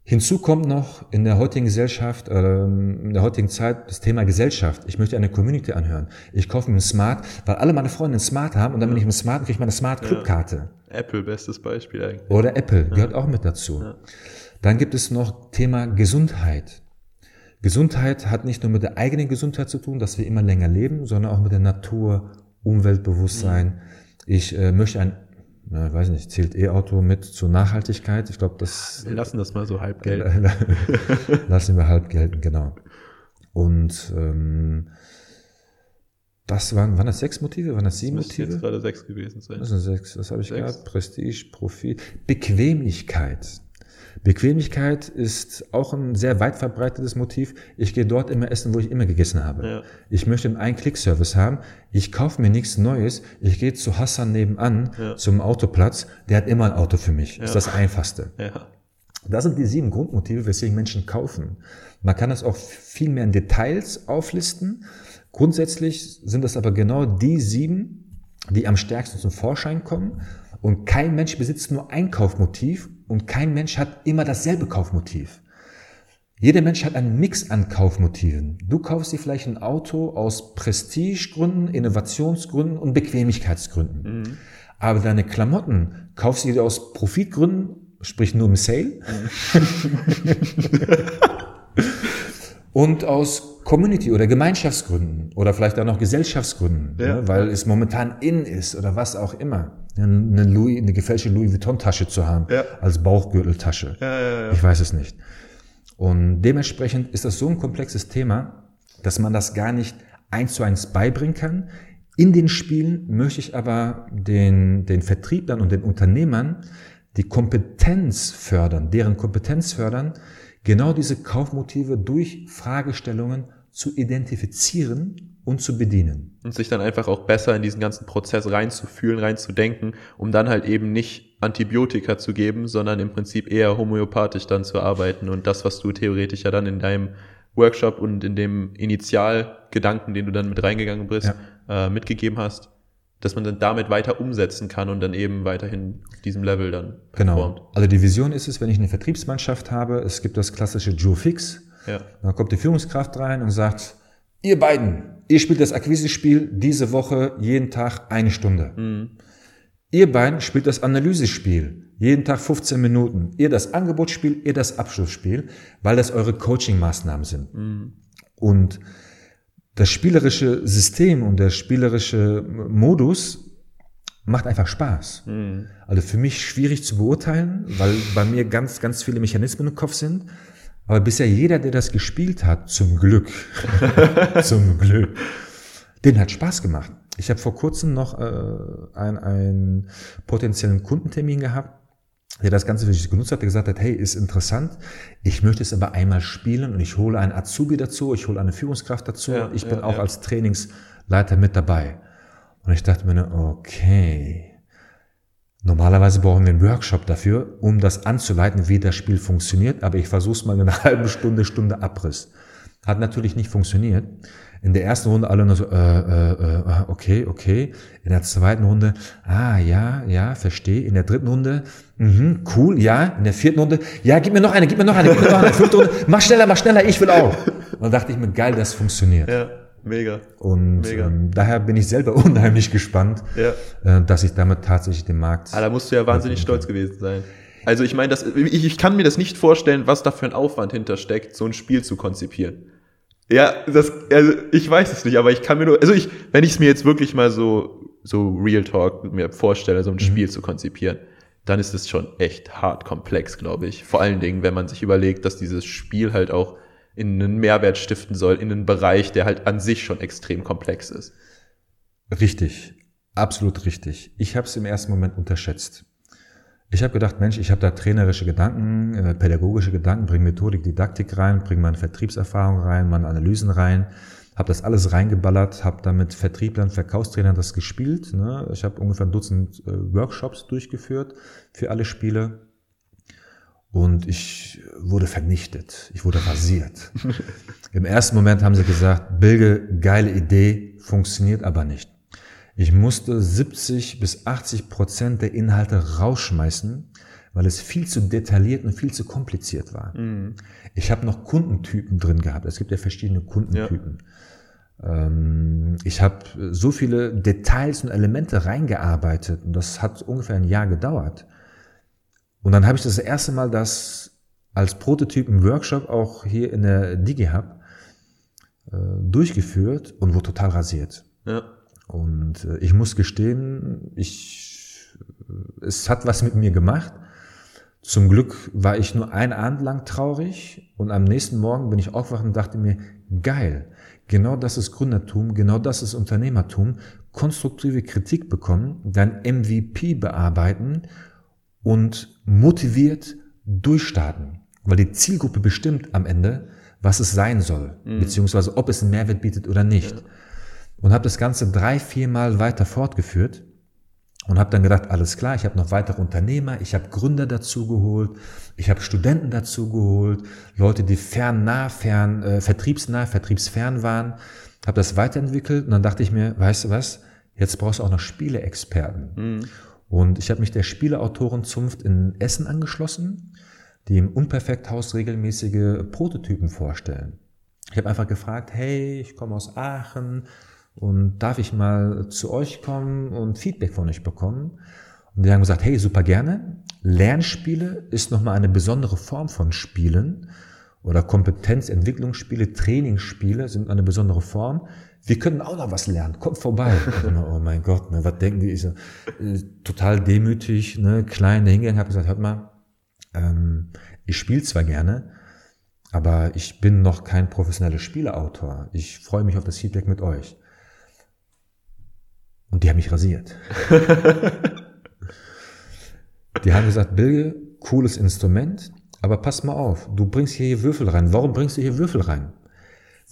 Hinzu kommt noch in der heutigen Gesellschaft, ähm, in der heutigen Zeit das Thema Gesellschaft. Ich möchte eine Community anhören. Ich kaufe mir ein Smart, weil alle meine Freunde ein Smart haben und dann bin ich mit Smart und kriege ich meine Smart Clubkarte. Ja. Apple, bestes Beispiel eigentlich. Oder Apple, gehört auch mit dazu. Dann gibt es noch Thema Gesundheit. Gesundheit hat nicht nur mit der eigenen Gesundheit zu tun, dass wir immer länger leben, sondern auch mit der Natur, Umweltbewusstsein. Mhm. Ich äh, möchte ein na, ich weiß nicht, zählt E-Auto mit zur Nachhaltigkeit? Ich glaube, das. Wir lassen das mal so halb gelten. lassen wir halb gelten, genau. Und ähm, das waren, waren das sechs Motive? Waren das sieben das Motive? jetzt gerade sechs gewesen sein. Das sind sechs. Was habe ich sechs. gehabt? Prestige, Profit, Bequemlichkeit. Bequemlichkeit ist auch ein sehr weit verbreitetes Motiv. Ich gehe dort immer essen, wo ich immer gegessen habe. Ja. Ich möchte einen Ein-Klick-Service haben. Ich kaufe mir nichts Neues. Ich gehe zu Hassan nebenan, ja. zum Autoplatz. Der hat immer ein Auto für mich. Ja. Das ist das Einfachste. Das sind die sieben Grundmotive, weswegen Menschen kaufen. Man kann das auch viel mehr in Details auflisten. Grundsätzlich sind das aber genau die sieben, die am stärksten zum Vorschein kommen. Und kein Mensch besitzt nur ein Kaufmotiv und kein Mensch hat immer dasselbe Kaufmotiv. Jeder Mensch hat einen Mix an Kaufmotiven. Du kaufst dir vielleicht ein Auto aus Prestigegründen, Innovationsgründen und Bequemlichkeitsgründen. Mhm. Aber deine Klamotten kaufst du dir aus Profitgründen, sprich nur im Sale. Mhm. und aus Community- oder Gemeinschaftsgründen oder vielleicht auch noch Gesellschaftsgründen, ja. ne, weil es momentan in ist oder was auch immer. Eine, Louis, eine gefälschte Louis Vuitton-Tasche zu haben ja. als Bauchgürteltasche. Ja, ich weiß es nicht. Und dementsprechend ist das so ein komplexes Thema, dass man das gar nicht eins zu eins beibringen kann. In den Spielen möchte ich aber den, den Vertrieblern und den Unternehmern die Kompetenz fördern, deren Kompetenz fördern, genau diese Kaufmotive durch Fragestellungen zu identifizieren und zu bedienen. Und sich dann einfach auch besser in diesen ganzen Prozess reinzufühlen, reinzudenken, um dann halt eben nicht Antibiotika zu geben, sondern im Prinzip eher homöopathisch dann zu arbeiten und das, was du theoretisch ja dann in deinem Workshop und in dem Initialgedanken, den du dann mit reingegangen bist, ja. äh, mitgegeben hast, dass man dann damit weiter umsetzen kann und dann eben weiterhin auf diesem Level dann genau. performt. Genau. Also die Vision ist es, wenn ich eine Vertriebsmannschaft habe, es gibt das klassische Joe Fix. Ja. Dann kommt die Führungskraft rein und sagt, ihr beiden, ihr spielt das Akquisespiel diese Woche jeden Tag eine Stunde. Mhm. Ihr beiden spielt das Analysespiel jeden Tag 15 Minuten. Ihr das Angebotsspiel, ihr das Abschlussspiel, weil das eure Coaching-Maßnahmen sind. Mhm. Und das spielerische System und der spielerische Modus macht einfach Spaß. Mhm. Also für mich schwierig zu beurteilen, weil bei mir ganz, ganz viele Mechanismen im Kopf sind. Aber bisher jeder, der das gespielt hat, zum Glück, zum Glück, den hat Spaß gemacht. Ich habe vor kurzem noch äh, einen, einen potenziellen Kundentermin gehabt, der das Ganze für sich genutzt hat, der gesagt hat, hey, ist interessant, ich möchte es aber einmal spielen und ich hole einen Azubi dazu, ich hole eine Führungskraft dazu ja, und ich ja, bin auch ja. als Trainingsleiter mit dabei. Und ich dachte mir, okay, normalerweise brauchen wir einen Workshop dafür, um das anzuleiten, wie das Spiel funktioniert, aber ich versuche es mal in einer halben Stunde, Stunde Abriss. Hat natürlich nicht funktioniert. In der ersten Runde alle nur so, äh, äh, äh, okay, okay. In der zweiten Runde, ah, ja, ja, verstehe. In der dritten Runde, mhm, cool, ja. In der vierten Runde, ja, gib mir noch eine, gib mir noch eine, gib mir noch eine. Fünfte Runde, mach schneller, mach schneller, ich will auch. Und dann dachte ich mir, geil, das funktioniert. Ja, mega. Und mega. Ähm, daher bin ich selber unheimlich gespannt, ja. äh, dass ich damit tatsächlich den Markt. Ah, da musst du ja wahnsinnig stolz gewesen sein. Also ich meine, das, ich, ich kann mir das nicht vorstellen, was da für ein Aufwand hintersteckt, so ein Spiel zu konzipieren. Ja, das, also ich weiß es nicht, aber ich kann mir nur, also ich, wenn ich es mir jetzt wirklich mal so, so Real Talk mir vorstelle, so ein mhm. Spiel zu konzipieren, dann ist es schon echt hart komplex, glaube ich. Vor allen Dingen, wenn man sich überlegt, dass dieses Spiel halt auch in einen Mehrwert stiften soll, in einen Bereich, der halt an sich schon extrem komplex ist. Richtig, absolut richtig. Ich habe es im ersten Moment unterschätzt. Ich habe gedacht, Mensch, ich habe da trainerische Gedanken, äh, pädagogische Gedanken, bringe Methodik, Didaktik rein, bringe meine Vertriebserfahrung rein, meine Analysen rein, habe das alles reingeballert, habe damit Vertrieblern, Verkaufstrainern das gespielt. Ne? Ich habe ungefähr ein Dutzend äh, Workshops durchgeführt für alle Spiele und ich wurde vernichtet, ich wurde rasiert. Im ersten Moment haben sie gesagt, Bilge, geile Idee, funktioniert aber nicht. Ich musste 70 bis 80 Prozent der Inhalte rausschmeißen, weil es viel zu detailliert und viel zu kompliziert war. Mhm. Ich habe noch Kundentypen drin gehabt. Es gibt ja verschiedene Kundentypen. Ja. Ähm, ich habe so viele Details und Elemente reingearbeitet und das hat ungefähr ein Jahr gedauert. Und dann habe ich das erste Mal das als Prototyp im Workshop auch hier in der DigiHub äh, durchgeführt und wurde total rasiert. Ja. Und äh, ich muss gestehen, ich, äh, es hat was mit mir gemacht. Zum Glück war ich nur ein Abend lang traurig und am nächsten Morgen bin ich aufgewacht und dachte mir, geil, genau das ist Gründertum, genau das ist Unternehmertum, konstruktive Kritik bekommen, dann MVP bearbeiten und motiviert durchstarten, weil die Zielgruppe bestimmt am Ende, was es sein soll, mhm. beziehungsweise ob es einen Mehrwert bietet oder nicht. Ja und habe das Ganze drei, viermal weiter fortgeführt. und habe dann gedacht, alles klar, ich habe noch weitere Unternehmer, ich habe Gründer dazu geholt, ich habe Studenten dazu geholt, Leute, die fern, nah, fern, äh, vertriebsnah, vertriebsfern waren, habe das weiterentwickelt und dann dachte ich mir, weißt du was, jetzt brauchst du auch noch Spieleexperten. Mhm. Und ich habe mich der Spieleautorenzunft in Essen angeschlossen, die im Unperfekthaus regelmäßige Prototypen vorstellen. Ich habe einfach gefragt, hey, ich komme aus Aachen und darf ich mal zu euch kommen und Feedback von euch bekommen? Und die haben gesagt, hey, super gerne. Lernspiele ist nochmal eine besondere Form von Spielen oder Kompetenzentwicklungsspiele, Trainingsspiele sind eine besondere Form. Wir können auch noch was lernen. Kommt vorbei. oh mein Gott, ne, was denken die? Ich so, äh, total demütig, ne, klein dahingegangen, habe gesagt, hört mal, ähm, ich spiele zwar gerne, aber ich bin noch kein professioneller Spieleautor. Ich freue mich auf das Feedback mit euch. Und die haben mich rasiert. die haben gesagt, Bilge, cooles Instrument, aber pass mal auf, du bringst hier Würfel rein. Warum bringst du hier Würfel rein?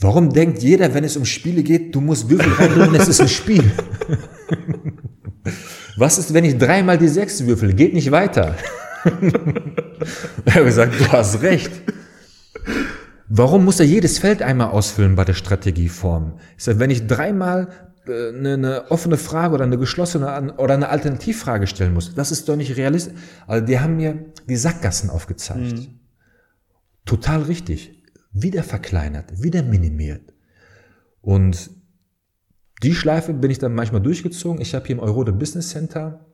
Warum denkt jeder, wenn es um Spiele geht, du musst Würfel reinbringen, es ist ein Spiel? Was ist, wenn ich dreimal die sechs würfel? Geht nicht weiter. er hat gesagt, du hast recht. Warum muss er jedes Feld einmal ausfüllen bei der Strategieform? Ich sage, wenn ich dreimal eine, eine offene Frage oder eine geschlossene oder eine Alternativfrage stellen muss. Das ist doch nicht realistisch. Also die haben mir die Sackgassen aufgezeigt. Mhm. Total richtig. Wieder verkleinert, wieder minimiert. Und die Schleife bin ich dann manchmal durchgezogen. Ich habe hier im Eurode Business Center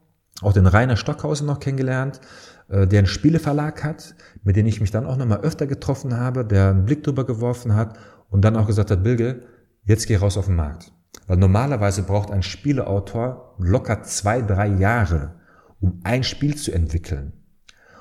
auch den Rainer Stockhausen noch kennengelernt, äh, der einen Spieleverlag hat, mit dem ich mich dann auch nochmal öfter getroffen habe, der einen Blick drüber geworfen hat und dann auch gesagt hat, Bilge, jetzt geh raus auf den Markt. Weil normalerweise braucht ein Spieleautor locker zwei, drei Jahre, um ein Spiel zu entwickeln.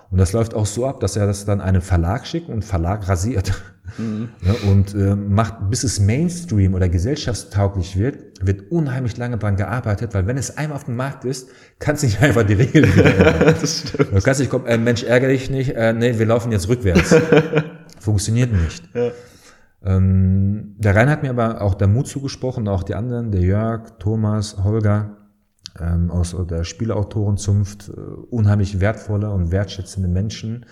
Und das läuft auch so ab, dass er das dann einem Verlag schickt und Verlag rasiert. Mhm. Ja, und äh, macht, bis es Mainstream oder gesellschaftstauglich wird, wird unheimlich lange dran gearbeitet, weil wenn es einmal auf dem Markt ist, kannst du nicht einfach die Regeln wieder ändern. das stimmt. Du kannst nicht kommen, äh, Mensch, ärgere dich nicht, äh, nee, wir laufen jetzt rückwärts. Funktioniert nicht. Ja. Ähm, der Rhein hat mir aber auch der Mut zugesprochen, auch die anderen, der Jörg, Thomas, Holger, ähm, aus der Spieleautorenzunft, äh, unheimlich wertvolle und wertschätzende Menschen,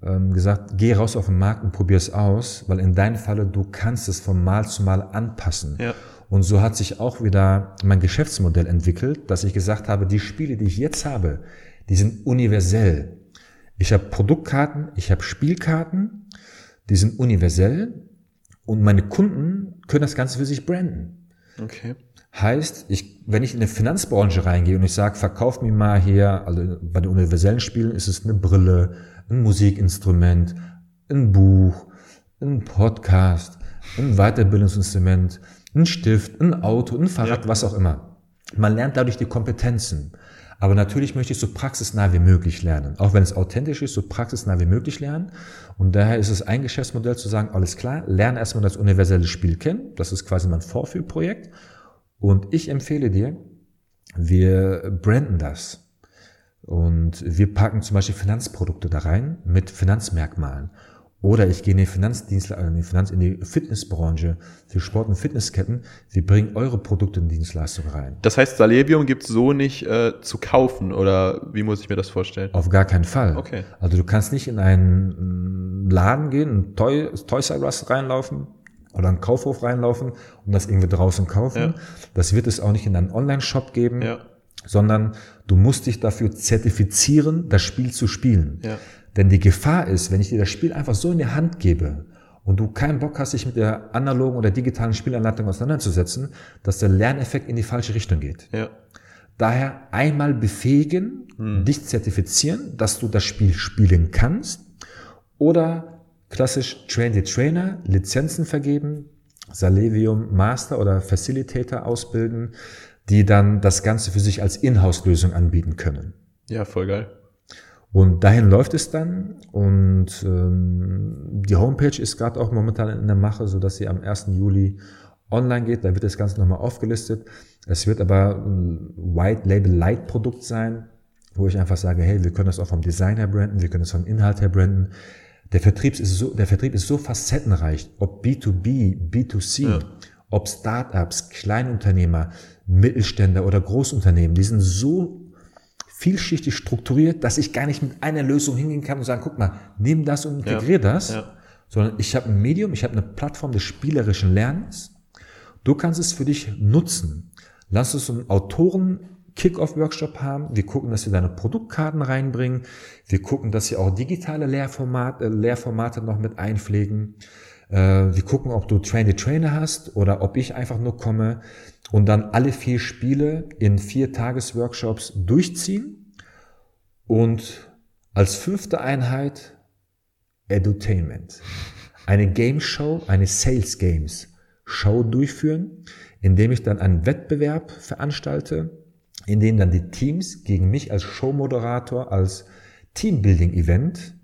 gesagt, geh raus auf den Markt und probier es aus, weil in deinem Falle du kannst es von Mal zu Mal anpassen. Ja. Und so hat sich auch wieder mein Geschäftsmodell entwickelt, dass ich gesagt habe, die Spiele, die ich jetzt habe, die sind universell. Ich habe Produktkarten, ich habe Spielkarten, die sind universell und meine Kunden können das Ganze für sich branden. Okay. Heißt, ich, wenn ich in eine Finanzbranche reingehe und ich sage, verkauf mir mal hier, also bei den universellen Spielen ist es eine Brille, ein Musikinstrument, ein Buch, ein Podcast, ein Weiterbildungsinstrument, ein Stift, ein Auto, ein Fahrrad, ja. was auch immer. Man lernt dadurch die Kompetenzen. Aber natürlich möchte ich so praxisnah wie möglich lernen. Auch wenn es authentisch ist, so praxisnah wie möglich lernen. Und daher ist es ein Geschäftsmodell zu sagen, alles klar, lerne erstmal das universelle Spiel kennen. Das ist quasi mein Vorführprojekt. Und ich empfehle dir, wir branden das. Und wir packen zum Beispiel Finanzprodukte da rein mit Finanzmerkmalen. Oder ich gehe in die Finanzdienstler, äh, in die Finanz, in die Fitnessbranche für Sport- und Fitnessketten. Wir bringen eure Produkte und Dienstleistungen rein. Das heißt, Salebium gibt es so nicht äh, zu kaufen oder wie muss ich mir das vorstellen? Auf gar keinen Fall. Okay. Also du kannst nicht in einen Laden gehen, ein Toy, Toys R Us reinlaufen oder einen Kaufhof reinlaufen und das irgendwie draußen kaufen. Ja. Das wird es auch nicht in einen Online-Shop geben. Ja sondern du musst dich dafür zertifizieren, das Spiel zu spielen. Ja. Denn die Gefahr ist, wenn ich dir das Spiel einfach so in die Hand gebe und du keinen Bock hast, dich mit der analogen oder digitalen Spielanleitung auseinanderzusetzen, dass der Lerneffekt in die falsche Richtung geht. Ja. Daher einmal befähigen, hm. dich zertifizieren, dass du das Spiel spielen kannst oder klassisch Train the Trainer, Lizenzen vergeben, Salevium Master oder Facilitator ausbilden, die dann das Ganze für sich als Inhouse-Lösung anbieten können. Ja, voll geil. Und dahin läuft es dann und ähm, die Homepage ist gerade auch momentan in der Mache, so dass sie am 1. Juli online geht. Da wird das Ganze nochmal aufgelistet. Es wird aber ein White Label Light Produkt sein, wo ich einfach sage, hey, wir können das auch vom Design her branden, wir können das vom Inhalt her branden. Der Vertrieb ist so, der Vertrieb ist so facettenreich, ob B2B, B2C, ja. ob Startups, Kleinunternehmer, Mittelständler oder Großunternehmen, die sind so vielschichtig strukturiert, dass ich gar nicht mit einer Lösung hingehen kann und sagen, guck mal, nimm das und integriere ja, das, ja. sondern ich habe ein Medium, ich habe eine Plattform des spielerischen Lernens. Du kannst es für dich nutzen. Lass uns einen Autoren Kick-Off-Workshop haben. Wir gucken, dass wir deine Produktkarten reinbringen. Wir gucken, dass wir auch digitale Lehrformate, äh, Lehrformate noch mit einpflegen. Äh, wir gucken, ob du Train-the-Trainer hast oder ob ich einfach nur komme und dann alle vier Spiele in vier Tagesworkshops durchziehen und als fünfte Einheit Edutainment. Eine Game Show, eine Sales Games Show durchführen, indem ich dann einen Wettbewerb veranstalte, in dem dann die Teams gegen mich als Showmoderator, als Teambuilding-Event,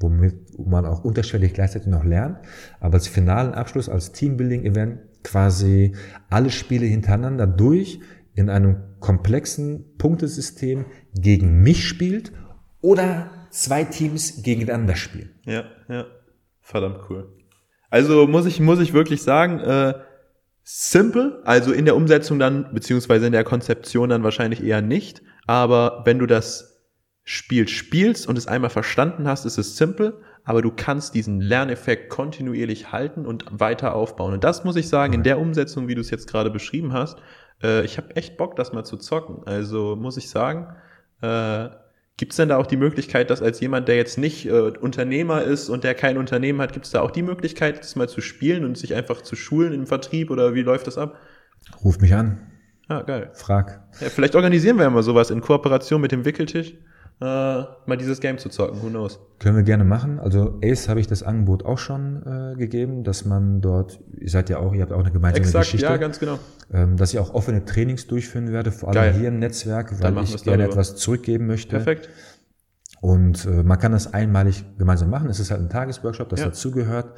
womit man auch unterschiedlich gleichzeitig noch lernt, aber als finalen Abschluss, als Teambuilding-Event quasi alle Spiele hintereinander durch in einem komplexen Punktesystem gegen mich spielt oder zwei Teams gegeneinander spielen. Ja, ja. Verdammt cool. Also muss ich, muss ich wirklich sagen, äh, simple, also in der Umsetzung dann, beziehungsweise in der Konzeption dann wahrscheinlich eher nicht. Aber wenn du das Spiel spielst und es einmal verstanden hast, ist es simple, aber du kannst diesen Lerneffekt kontinuierlich halten und weiter aufbauen. Und das muss ich sagen, in der Umsetzung, wie du es jetzt gerade beschrieben hast, äh, ich habe echt Bock, das mal zu zocken. Also muss ich sagen, äh, Gibt es denn da auch die Möglichkeit, dass als jemand, der jetzt nicht äh, Unternehmer ist und der kein Unternehmen hat, gibt es da auch die Möglichkeit, das mal zu spielen und sich einfach zu schulen im Vertrieb oder wie läuft das ab? Ruf mich an. Ah, geil. Frag. Ja, vielleicht organisieren wir ja mal sowas in Kooperation mit dem Wickeltisch äh, mal dieses Game zu zocken. Who knows? Können wir gerne machen. Also Ace habe ich das Angebot auch schon äh, gegeben, dass man dort, ihr seid ja auch, ihr habt auch eine gemeinsame Exakt, Geschichte. ja, ganz genau. Ähm, dass ich auch offene Trainings durchführen werde, vor allem Geil. hier im Netzwerk, weil ich gerne darüber. etwas zurückgeben möchte. Perfekt. Und äh, man kann das einmalig gemeinsam machen. Es ist halt ein Tagesworkshop, das ja. dazugehört.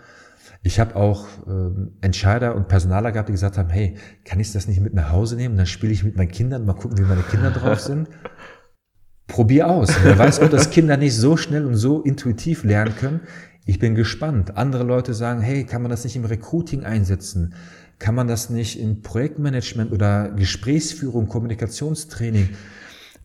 Ich habe auch äh, Entscheider und Personaler gehabt, die gesagt haben, hey, kann ich das nicht mit nach Hause nehmen? Dann spiele ich mit meinen Kindern, mal gucken, wie meine Kinder drauf sind. Probier aus. Wer weiß, ob das Kinder nicht so schnell und so intuitiv lernen können. Ich bin gespannt. Andere Leute sagen, hey, kann man das nicht im Recruiting einsetzen? Kann man das nicht im Projektmanagement oder Gesprächsführung, Kommunikationstraining?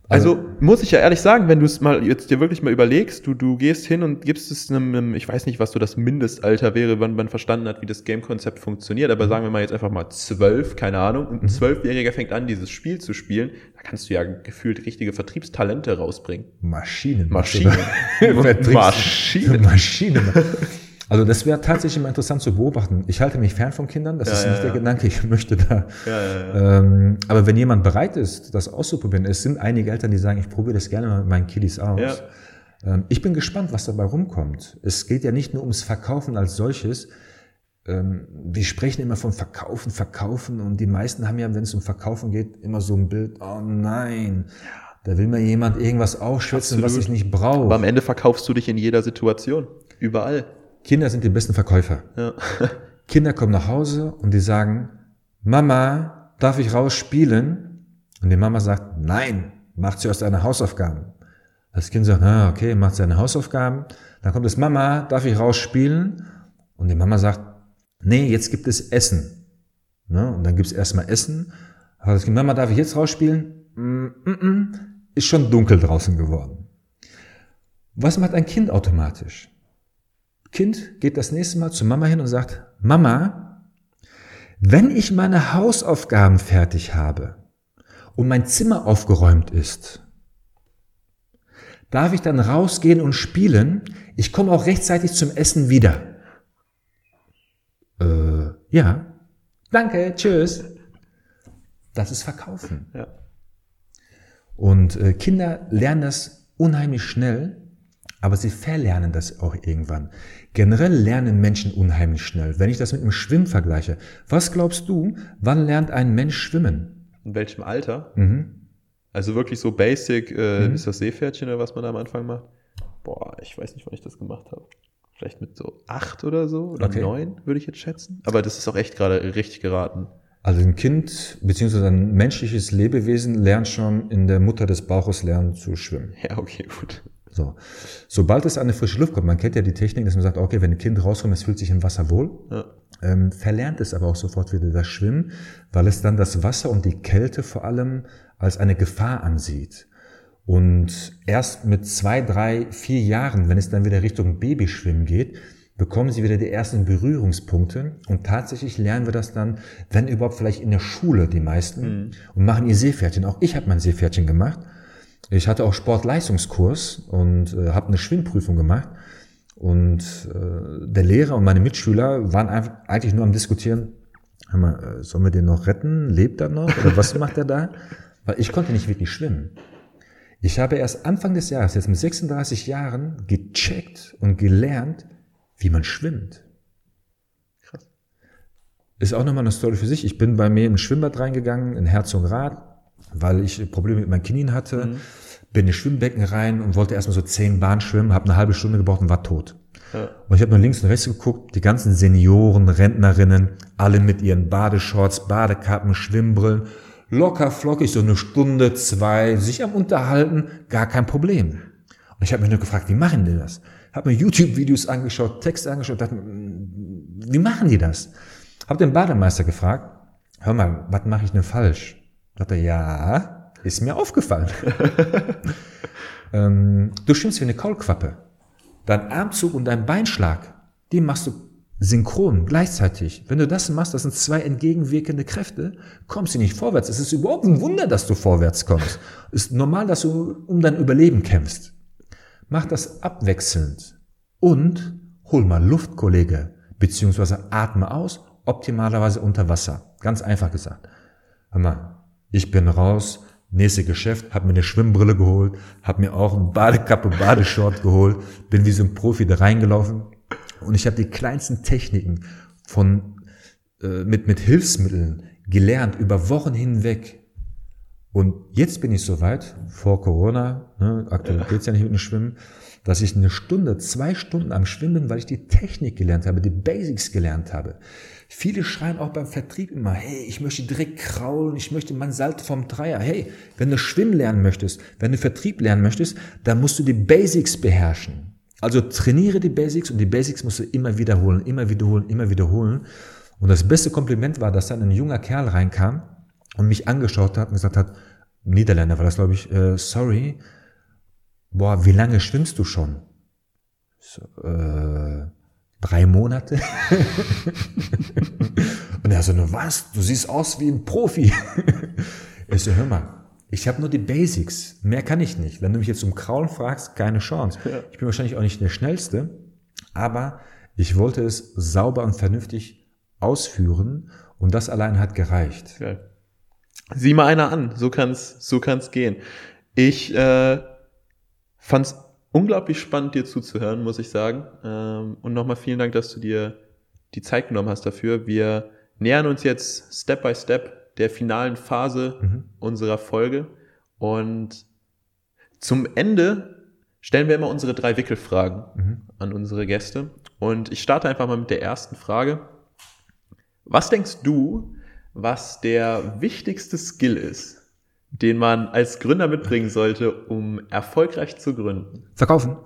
Also, also muss ich ja ehrlich sagen, wenn du es mal jetzt dir wirklich mal überlegst, du, du gehst hin und gibst es einem, einem, ich weiß nicht, was so das Mindestalter wäre, wann man verstanden hat, wie das Game-Konzept funktioniert, aber sagen wir mal jetzt einfach mal zwölf, keine Ahnung, und ein mhm. Zwölfjähriger fängt an, dieses Spiel zu spielen, da kannst du ja gefühlt richtige Vertriebstalente rausbringen. Maschinen. Maschinen. Maschinen. Maschinen. Also das wäre tatsächlich mal interessant zu beobachten. Ich halte mich fern von Kindern, das ja, ist ja, nicht der Gedanke, ich möchte da. Ähm, aber wenn jemand bereit ist, das auszuprobieren, es sind einige Eltern, die sagen, ich probiere das gerne mal mit meinen Kiddies aus. Ähm, ich bin gespannt, was dabei rumkommt. Es geht ja nicht nur ums Verkaufen als solches. Ähm, wir sprechen immer von Verkaufen, Verkaufen und die meisten haben ja, wenn es um Verkaufen geht, immer so ein Bild, oh nein, da will mir jemand irgendwas aufschwätzen, was ich nicht brauche. Aber am Ende verkaufst du dich in jeder Situation, überall. Kinder sind die besten Verkäufer. Ja. Kinder kommen nach Hause und die sagen, Mama, darf ich raus spielen? Und die Mama sagt, nein, macht zuerst deine Hausaufgaben. Das Kind sagt, ah, okay, macht seine Hausaufgaben. Dann kommt es, Mama, darf ich raus spielen? Und die Mama sagt, nee, jetzt gibt es Essen. Ne? Und dann gibt es erstmal Essen. Aber das Kind, Mama, darf ich jetzt rausspielen? Mm, mm, mm, ist schon dunkel draußen geworden. Was macht ein Kind automatisch? Kind geht das nächste Mal zu Mama hin und sagt, Mama, wenn ich meine Hausaufgaben fertig habe und mein Zimmer aufgeräumt ist, darf ich dann rausgehen und spielen? Ich komme auch rechtzeitig zum Essen wieder. Äh, ja. Danke, tschüss. Das ist Verkaufen. Ja. Und äh, Kinder lernen das unheimlich schnell, aber sie verlernen das auch irgendwann. Generell lernen Menschen unheimlich schnell. Wenn ich das mit dem Schwimmen vergleiche, was glaubst du, wann lernt ein Mensch schwimmen? In welchem Alter? Mhm. Also wirklich so basic, äh, mhm. ist das Seepferdchen oder was man da am Anfang macht? Boah, ich weiß nicht, wann ich das gemacht habe. Vielleicht mit so acht oder so oder okay. neun, würde ich jetzt schätzen. Aber das ist auch echt gerade richtig geraten. Also ein Kind beziehungsweise ein menschliches Lebewesen lernt schon in der Mutter des Bauches lernen zu schwimmen. Ja, okay, gut. So. Sobald es an eine frische Luft kommt, man kennt ja die Technik, dass man sagt, okay, wenn ein Kind rauskommt, es fühlt sich im Wasser wohl. Ja. ähm, verlernt es aber auch sofort wieder das Schwimmen, weil es dann das Wasser und die Kälte vor allem als eine Gefahr ansieht. Und erst mit zwei, drei, vier Jahren, wenn es dann wieder Richtung Babyschwimmen geht, bekommen sie wieder die ersten Berührungspunkte. Und tatsächlich lernen wir das dann, wenn überhaupt vielleicht in der Schule die meisten mhm. und machen ihr Seepferdchen. Auch ich habe mein Seepferdchen gemacht. Ich hatte auch Sportleistungskurs und äh, habe eine Schwimmprüfung gemacht. Und äh, der Lehrer und meine Mitschüler waren einfach, eigentlich nur am Diskutieren, hör mal, äh, sollen wir den noch retten? Lebt er noch? Oder was macht er da? Weil ich konnte nicht wirklich schwimmen. Ich habe erst Anfang des Jahres, jetzt mit 36 Jahren, gecheckt und gelernt, wie man schwimmt. Krass. Ist auch nochmal eine Story für sich. Ich bin bei mir im Schwimmbad reingegangen, in Herzogenrath, weil ich Probleme mit meinen Knien hatte. Mhm. Bin in das Schwimmbecken rein und wollte erstmal so zehn Bahnen schwimmen, habe eine halbe Stunde gebraucht und war tot. Ja. Und ich habe nur links und rechts geguckt, die ganzen Senioren, Rentnerinnen, alle mit ihren Badeshorts, Badekappen, Schwimmbrillen, locker flockig, so eine Stunde, zwei, sich am Unterhalten, gar kein Problem. Und ich habe mich nur gefragt, wie machen die das? Habe mir YouTube-Videos angeschaut, Texte angeschaut, dachte, wie machen die das? Habe den Bademeister gefragt, hör mal, was mache ich denn falsch? Dachte ja, ist mir aufgefallen. ähm, du schwimmst wie eine Kaulquappe. Dein Armzug und dein Beinschlag, die machst du synchron, gleichzeitig. Wenn du das machst, das sind zwei entgegenwirkende Kräfte, kommst du nicht vorwärts. Es ist überhaupt ein Wunder, dass du vorwärts kommst. Es ist normal, dass du um dein Überleben kämpfst. Mach das abwechselnd und hol mal Luft, Kollege, beziehungsweise atme aus, optimalerweise unter Wasser. Ganz einfach gesagt. Hör mal, ich bin raus, nächste Geschäft, hab mir eine Schwimmbrille geholt, hab mir auch eine Badekappe, Badeshort geholt, bin wie so ein Profi da reingelaufen. Und ich habe die kleinsten Techniken von äh, mit mit Hilfsmitteln gelernt über Wochen hinweg. Und jetzt bin ich soweit, vor Corona, ne, aktuell geht's ja nicht mit dem Schwimmen, dass ich eine Stunde, zwei Stunden am Schwimmen bin, weil ich die Technik gelernt habe, die Basics gelernt habe. Viele schreien auch beim Vertrieb immer, hey, ich möchte direkt kraulen, ich möchte mein Salto vom Dreier. Hey, wenn du Schwimmen lernen möchtest, wenn du Vertrieb lernen möchtest, dann musst du die Basics beherrschen. Also trainiere die Basics und die Basics musst du immer wiederholen, immer wiederholen, immer wiederholen. Und das beste Kompliment war, dass dann ein junger Kerl reinkam und mich angeschaut hat und gesagt hat, Niederländer war das, glaube ich, äh, sorry, boah, wie lange schwimmst du schon? So, äh, drei Monate. und er so, nur was? Du siehst aus wie ein Profi. ich so, hör mal, ich habe nur die Basics. Mehr kann ich nicht. Wenn du mich jetzt um Kraulen fragst, keine Chance. Ich bin wahrscheinlich auch nicht der Schnellste, aber ich wollte es sauber und vernünftig ausführen und das allein hat gereicht. Ja. Sieh mal einer an, so kann's, so kann's gehen. Ich äh, fand's unglaublich spannend, dir zuzuhören, muss ich sagen. Ähm, und nochmal vielen Dank, dass du dir die Zeit genommen hast dafür. Wir nähern uns jetzt Step by Step der finalen Phase mhm. unserer Folge. Und zum Ende stellen wir immer unsere drei Wickelfragen mhm. an unsere Gäste. Und ich starte einfach mal mit der ersten Frage. Was denkst du, was der wichtigste Skill ist, den man als Gründer mitbringen sollte, um erfolgreich zu gründen? Verkaufen.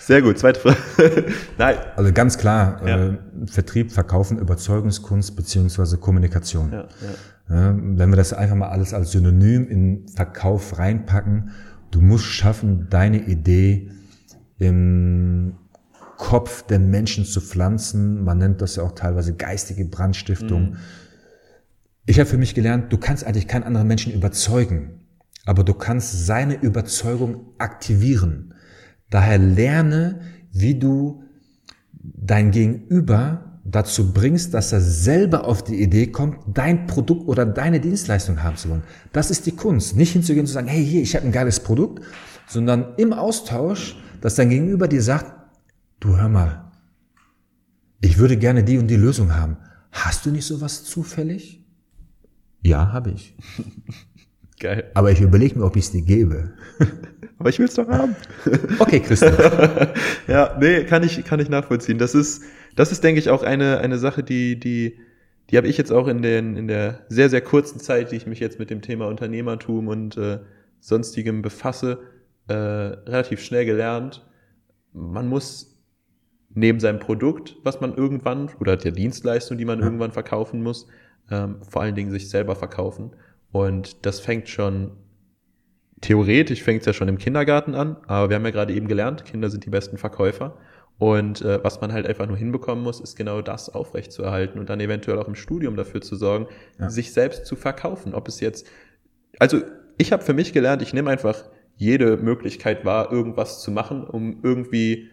Sehr gut, zweite Frage. Nein. Also ganz klar, ja. äh, Vertrieb, Verkaufen, Überzeugungskunst beziehungsweise Kommunikation. Ja, ja. wenn wir das einfach mal alles als Synonym in Verkauf reinpacken, du musst schaffen, deine Idee im Kopf den Menschen zu pflanzen. Man nennt das ja auch teilweise geistige Brandstiftung. Mhm. Ich habe für mich gelernt, du kannst eigentlich keinen anderen Menschen überzeugen, aber du kannst seine Überzeugung aktivieren. Daher lerne, wie du dein Gegenüber dazu bringst, dass er selber auf die Idee kommt, dein Produkt oder deine Dienstleistung haben zu wollen. Das ist die Kunst. Nicht hinzugehen und zu sagen, hey, hier, ich habe ein geiles Produkt, sondern im Austausch, dass dein Gegenüber dir sagt, du hör mal, ich würde gerne die und die Lösung haben. Hast du nicht sowas zufällig? Ja, habe ich. Geil. Aber ich überlege mir, ob ich es dir gebe. Aber ich will es doch haben. okay, Christian. ja, nee, kann ich, kann ich nachvollziehen. Das ist, das ist, denke ich, auch eine, eine Sache, die, die, die habe ich jetzt auch in, den, in der sehr, sehr kurzen Zeit, die ich mich jetzt mit dem Thema Unternehmertum und äh, sonstigem befasse, äh, relativ schnell gelernt. Man muss neben seinem Produkt, was man irgendwann, oder der Dienstleistung, die man Ja. irgendwann verkaufen muss, ähm, vor allen Dingen sich selber verkaufen. Und das fängt schon, theoretisch fängt es ja schon im Kindergarten an, aber wir haben ja gerade eben gelernt, Kinder sind die besten Verkäufer. Und äh, was man halt einfach nur hinbekommen muss, ist genau das aufrechtzuerhalten und dann eventuell auch im Studium dafür zu sorgen, Ja. sich selbst zu verkaufen. Ob es jetzt, also ich habe für mich gelernt, ich nehme einfach jede Möglichkeit wahr, irgendwas zu machen, um irgendwie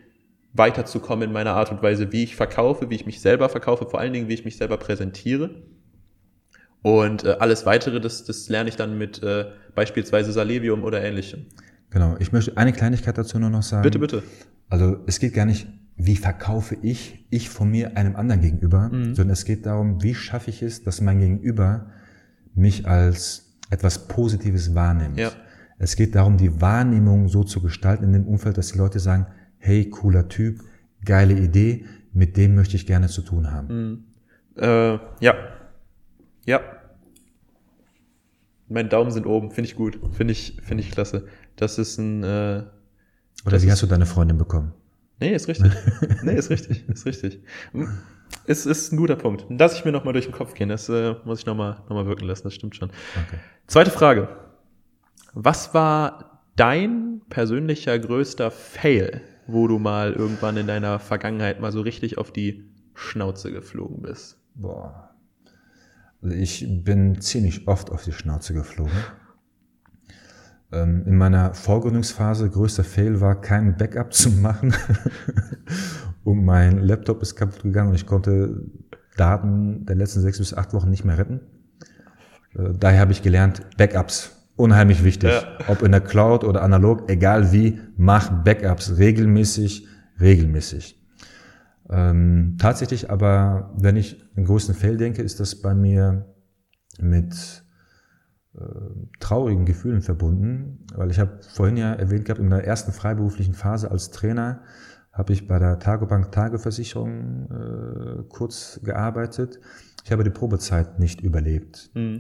weiterzukommen in meiner Art und Weise, wie ich verkaufe, wie ich mich selber verkaufe, vor allen Dingen, wie ich mich selber präsentiere. Und äh, alles weitere, das, das lerne ich dann mit äh, beispielsweise Salevium oder ähnlichem. Genau. Ich möchte eine Kleinigkeit dazu nur noch sagen. Bitte, bitte. Also es geht gar nicht, wie verkaufe ich, ich von mir einem anderen gegenüber, Mhm. sondern es geht darum, wie schaffe ich es, dass mein Gegenüber mich als etwas Positives wahrnimmt. Ja. Es geht darum, die Wahrnehmung so zu gestalten in dem Umfeld, dass die Leute sagen, hey, cooler Typ, geile Idee, mit dem möchte ich gerne zu tun haben. Mhm. Äh, ja. Ja. Meine Daumen sind oben, finde ich gut, finde ich, finde ich klasse. Das ist ein, äh, Oder wie ist- hast du deine Freundin bekommen? nee, ist richtig. nee, ist richtig, ist richtig. Es ist ein guter Punkt. Lass ich mir nochmal durch den Kopf gehen, das äh, muss ich nochmal noch mal wirken lassen, das stimmt schon. Okay. Zweite Frage. Was war dein persönlicher größter Fail, wo du mal irgendwann in deiner Vergangenheit mal so richtig auf die Schnauze geflogen bist? Boah. Also ich bin ziemlich oft auf die Schnauze geflogen. Ähm, In meiner Vorgründungsphase größter Fail war, kein Backup zu machen. und mein Laptop ist kaputt gegangen und ich konnte Daten der letzten sechs bis acht Wochen nicht mehr retten. Äh, Daher habe ich gelernt, Backups, unheimlich wichtig. Ja. Ob in der Cloud oder analog, egal wie, mach Backups regelmäßig, regelmäßig. Ähm, tatsächlich aber, wenn ich einen größten Fail denke, ist das bei mir mit äh, traurigen Gefühlen verbunden, weil ich habe vorhin ja erwähnt gehabt, in der ersten freiberuflichen Phase als Trainer habe ich bei der Tagobank Tageversicherung äh, kurz gearbeitet. Ich habe die Probezeit nicht überlebt. Hm.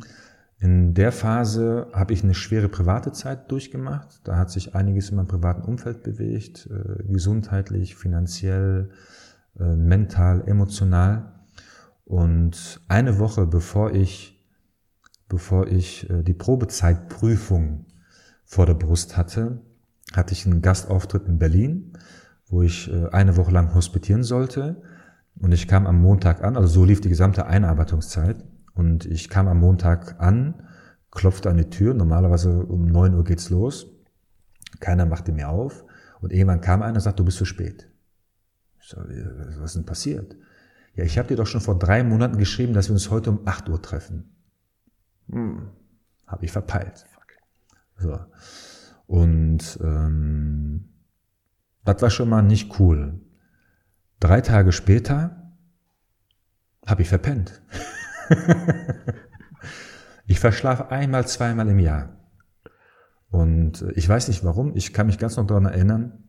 In der Phase habe ich eine schwere private Zeit durchgemacht. Da hat sich einiges in meinem privaten Umfeld bewegt, äh, gesundheitlich, finanziell, äh, mental, emotional. Und eine Woche bevor ich, bevor ich äh, die Probezeitprüfung vor der Brust hatte, hatte ich einen Gastauftritt in Berlin, wo ich äh, eine Woche lang hospitieren sollte. Und ich kam am Montag an, also so lief die gesamte Einarbeitungszeit. Und ich kam am Montag an, klopfte an die Tür. Normalerweise um 9 Uhr geht's los. Keiner machte mir auf. Und irgendwann kam einer und sagte, du bist zu spät. So, was ist denn passiert? Ja, ich habe dir doch schon vor drei Monaten geschrieben, dass wir uns heute um 8 Uhr treffen. Hm, habe ich verpeilt. So. Und ähm, das war schon mal nicht cool. Drei Tage später habe ich verpennt. ich verschlafe einmal, zweimal im Jahr. Und äh, ich weiß nicht warum, ich kann mich ganz noch daran erinnern.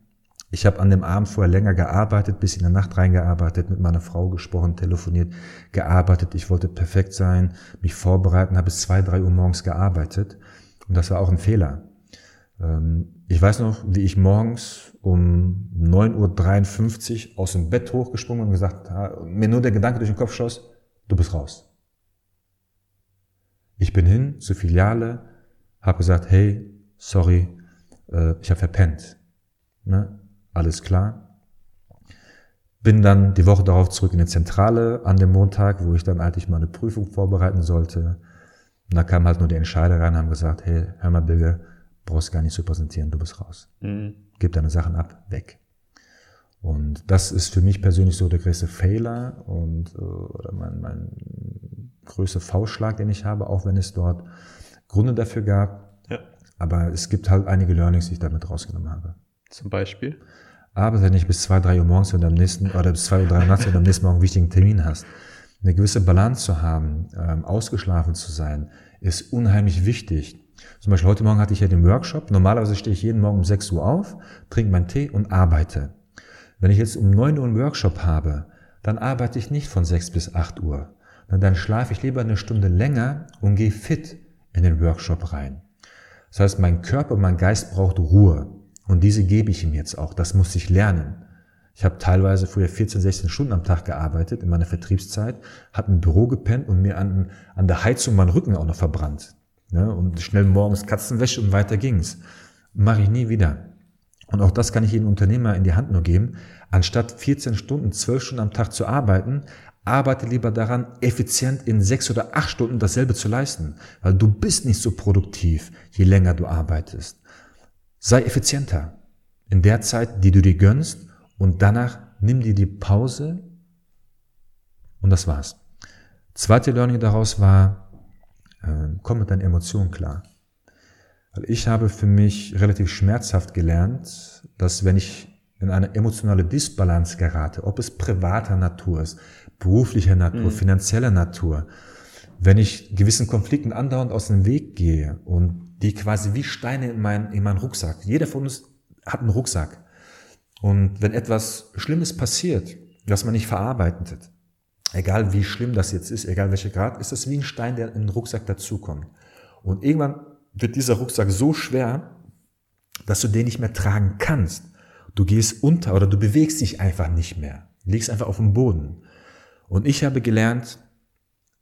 Ich habe an dem Abend vorher länger gearbeitet, bis in der Nacht reingearbeitet, mit meiner Frau gesprochen, telefoniert, gearbeitet. Ich wollte perfekt sein, mich vorbereiten, habe bis zwei, drei Uhr morgens gearbeitet. Und das war auch ein Fehler. Ähm, Ich weiß noch, wie ich morgens um 9.53 Uhr aus dem Bett hochgesprungen und gesagt, mir nur der Gedanke durch den Kopf schoss, du bist raus. Ich bin hin zur Filiale, habe gesagt, hey, sorry, äh, ich habe verpennt. Ne? Alles klar. Bin dann die Woche darauf zurück in die Zentrale an dem Montag, wo ich dann eigentlich mal eine Prüfung vorbereiten sollte. Und da kamen halt nur die Entscheider rein und haben gesagt, hey, hör mal, Bilge, brauchst gar nicht zu präsentieren, du bist raus. Hm. Gib deine Sachen ab, weg. Und das ist für mich persönlich so der größte Fehler und äh, oder mein, mein größter Faustschlag, den ich habe, auch wenn es dort Gründe dafür gab. Ja. Aber es gibt halt einige Learnings, die ich damit rausgenommen habe. Zum Beispiel. Aber wenn ich bis zwei, drei Uhr morgens und am nächsten, oder bis zwei Uhr, drei Uhr nachts und am nächsten Morgen einen wichtigen Termin hast, eine gewisse Balance zu haben, ähm, ausgeschlafen zu sein, ist unheimlich wichtig. Zum Beispiel heute Morgen hatte ich ja den Workshop. Normalerweise stehe ich jeden Morgen um 6 Uhr auf, trinke meinen Tee und arbeite. Wenn ich jetzt um 9 Uhr einen Workshop habe, dann arbeite ich nicht von 6 bis 8 Uhr. Dann schlafe ich lieber eine Stunde länger und gehe fit in den Workshop rein. Das heißt, mein Körper, mein Geist braucht Ruhe. Und diese gebe ich ihm jetzt auch. Das muss ich lernen. Ich habe teilweise früher 14, 16 Stunden am Tag gearbeitet in meiner Vertriebszeit, habe im Büro gepennt und mir an, an der Heizung meinen Rücken auch noch verbrannt. Ne? Und schnell morgens Katzenwäsche und weiter ging's. Mache ich nie wieder. Und auch das kann ich jedem Unternehmer in die Hand nur geben. Anstatt 14 Stunden, 12 Stunden am Tag zu arbeiten, arbeite lieber daran, effizient in sechs oder acht Stunden dasselbe zu leisten. Weil du bist nicht so produktiv, je länger du arbeitest. Sei effizienter in der Zeit, die du dir gönnst und danach nimm dir die Pause und das war's. Zweite Learning daraus war, äh, komm mit deinen Emotionen klar. Weil ich habe für mich relativ schmerzhaft gelernt, dass wenn ich in eine emotionale Disbalance gerate, ob es privater Natur ist, beruflicher Natur, mhm. finanzieller Natur, wenn ich gewissen Konflikten andauernd aus dem Weg gehe und die quasi wie Steine in meinen, in meinen Rucksack, jeder von uns hat einen Rucksack. Und wenn etwas Schlimmes passiert, was man nicht verarbeitet, egal wie schlimm das jetzt ist, egal welcher Grad, ist das wie ein Stein, der in den Rucksack dazukommt. Und irgendwann wird dieser Rucksack so schwer, dass du den nicht mehr tragen kannst. Du gehst unter oder du bewegst dich einfach nicht mehr. Liegst einfach auf dem Boden. Und ich habe gelernt,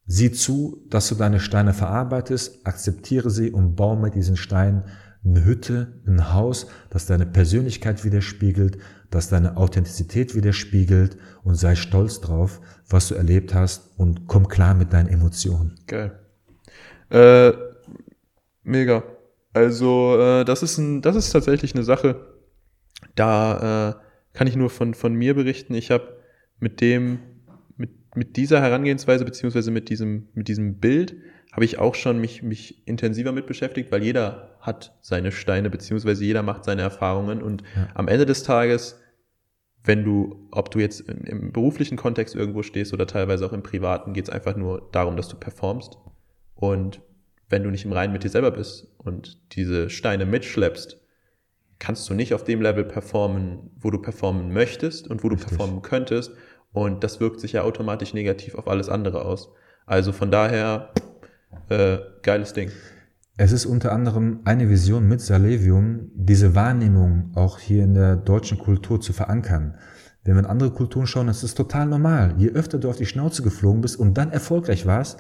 sieh zu, dass du deine Steine verarbeitest, akzeptiere sie und baue mit diesen Steinen eine Hütte, ein Haus, das deine Persönlichkeit widerspiegelt, das deine Authentizität widerspiegelt und sei stolz drauf, was du erlebt hast und komm klar mit deinen Emotionen. Geil. Äh, mega. Also äh, das ist ein, das ist tatsächlich eine Sache. Da äh, kann ich nur von von mir berichten. Ich habe mit dem mit dieser Herangehensweise beziehungsweise mit diesem mit diesem Bild habe ich auch schon mich mich intensiver mit beschäftigt, weil jeder hat seine Steine beziehungsweise jeder macht seine Erfahrungen und ja. am Ende des Tages wenn du, ob du jetzt im, im beruflichen Kontext irgendwo stehst oder teilweise auch im privaten, geht es einfach nur darum, dass du performst. Und wenn du nicht im Reinen mit dir selber bist und diese Steine mitschleppst, kannst du nicht auf dem Level performen, wo du performen möchtest und wo Richtig. du performen könntest. Und das wirkt sich ja automatisch negativ auf alles andere aus. Also von daher, äh, geiles Ding. Es ist unter anderem eine Vision mit Salevium, diese Wahrnehmung auch hier in der deutschen Kultur zu verankern. Wenn wir in andere Kulturen schauen, das ist total normal. Je öfter du auf die Schnauze geflogen bist und dann erfolgreich warst,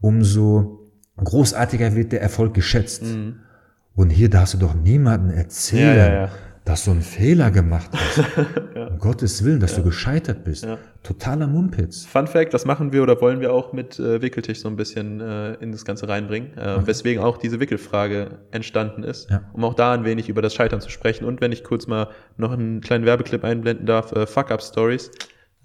umso großartiger wird der Erfolg geschätzt. Mhm. Und hier darfst du doch niemanden erzählen, ja, ja, ja. Dass du einen Fehler gemacht hast. um Gottes Willen, dass du gescheitert bist. Totaler Mumpitz. Fun Fact, das machen wir oder wollen wir auch mit äh, Wickeltisch so ein bisschen äh, in das Ganze reinbringen. Äh, okay. Weswegen auch diese Wickelfrage entstanden ist. Um auch da ein wenig über das Scheitern zu sprechen. Und wenn ich kurz mal noch einen kleinen Werbeclip einblenden darf, äh, Fuck-Up-Stories.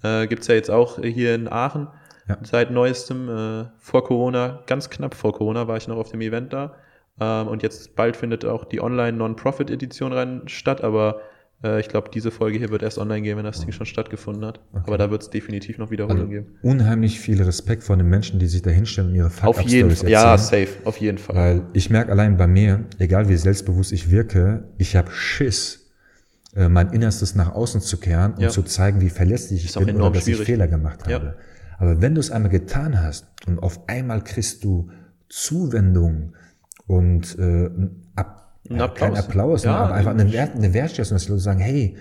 Äh, gibt's ja jetzt auch hier in Aachen ja. Seit neuestem, äh, vor Corona, ganz knapp vor Corona, war ich noch auf dem Event da. Ähm, und jetzt bald findet auch die Online-Non-Profit-Edition rein statt, aber äh, ich glaube, diese Folge hier wird erst online gehen, wenn das Ding schon stattgefunden hat. Okay. Aber da wird es definitiv noch Wiederholungen also, geben. Unheimlich viel Respekt vor den Menschen, die sich da hinstellen und ihre Fuck Auf jeden Fall, ja, safe, auf jeden Fall. Weil ich merke allein bei mir, egal wie selbstbewusst ich wirke, ich habe Schiss, äh, mein Innerstes nach außen zu kehren und ja. zu zeigen, wie verlässlich ich bin oder dass schwierig. ich Fehler gemacht habe. Ja. Aber wenn du es einmal getan hast und auf einmal kriegst du Zuwendung und äh, ab, ein Applaus. kein Applaus, ja, aber einfach eine, Wert, eine Wertschätzung, dass die Leute sagen, hey,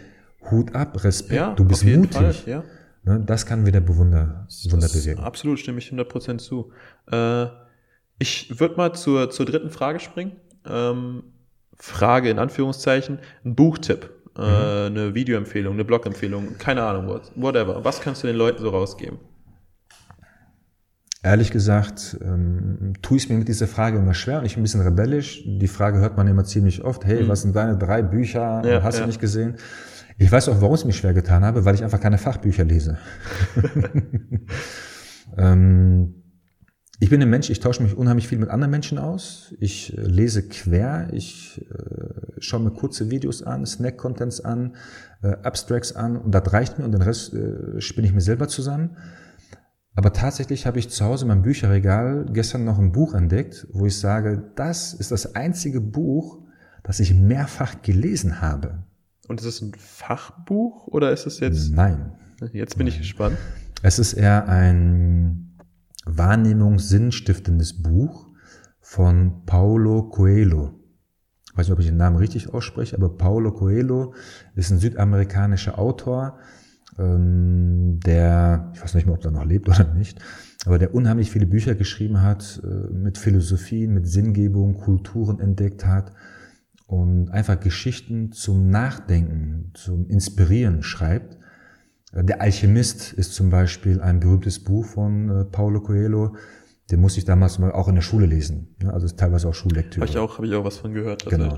Hut ab, Respekt, ja, du bist mutig. Fall, ja. Ne, das kann wieder Bewunder, Bewunder bewirken. Absolut, stimme ich 100% zu. Äh, ich würde mal zur, zur dritten Frage springen. Ähm, Frage in Anführungszeichen, ein Buchtipp, äh, mhm. eine Videoempfehlung, eine Blogempfehlung, keine Ahnung, whatever. Was kannst du den Leuten so rausgeben? Ehrlich gesagt, ähm, tue ich mir mit dieser Frage immer schwer und ich bin ein bisschen rebellisch. Die Frage hört man immer ziemlich oft. Hey, mhm. was sind deine drei Bücher? Ja, Hast ja. du nicht gesehen? Ich weiß auch, warum es mich schwer getan habe, weil ich einfach keine Fachbücher lese. ähm, ich bin ein Mensch, ich tausche mich unheimlich viel mit anderen Menschen aus. Ich äh, lese quer, ich äh, schaue mir kurze Videos an, Snack-Contents an, äh, Abstracts an und das reicht mir und den Rest äh, spinne ich mir selber zusammen. Aber tatsächlich habe ich zu Hause in meinem Bücherregal gestern noch ein Buch entdeckt, wo ich sage, das ist das einzige Buch, das ich mehrfach gelesen habe. Und ist es ein Fachbuch oder ist es jetzt? Nein. Jetzt bin Nein. ich gespannt. Es ist eher ein wahrnehmungsssinnstiftendes Buch von Paulo Coelho. weiß nicht, ob ich den Namen richtig ausspreche, aber Paulo Coelho ist ein südamerikanischer Autor, ähm, der, ich weiß nicht mehr, ob er noch lebt oder nicht, aber der unheimlich viele Bücher geschrieben hat, äh, mit Philosophien, mit Sinngebung, Kulturen entdeckt hat und einfach Geschichten zum Nachdenken, zum Inspirieren schreibt. Äh, der Alchemist ist zum Beispiel ein berühmtes Buch von äh, Paulo Coelho. Den musste ich damals mal auch in der Schule lesen. Also ist teilweise auch Schullektüre. Habe ich auch, habe ich auch was von gehört. Genau.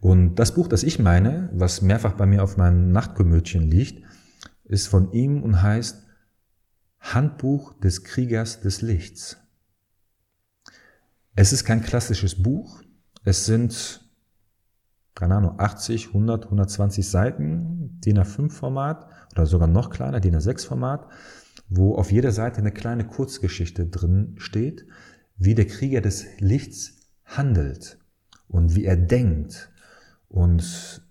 Und das Buch, das ich meine, was mehrfach bei mir auf meinem Nachtkomödchen liegt, ist von ihm und heißt Handbuch des Kriegers des Lichts. Es ist kein klassisches Buch. Es sind, keine Ahnung, 80, 100, 120 Seiten, DIN A5 Format oder sogar noch kleiner, DIN A6 Format, wo auf jeder Seite eine kleine Kurzgeschichte drin steht, wie der Krieger des Lichts handelt und wie er denkt. Und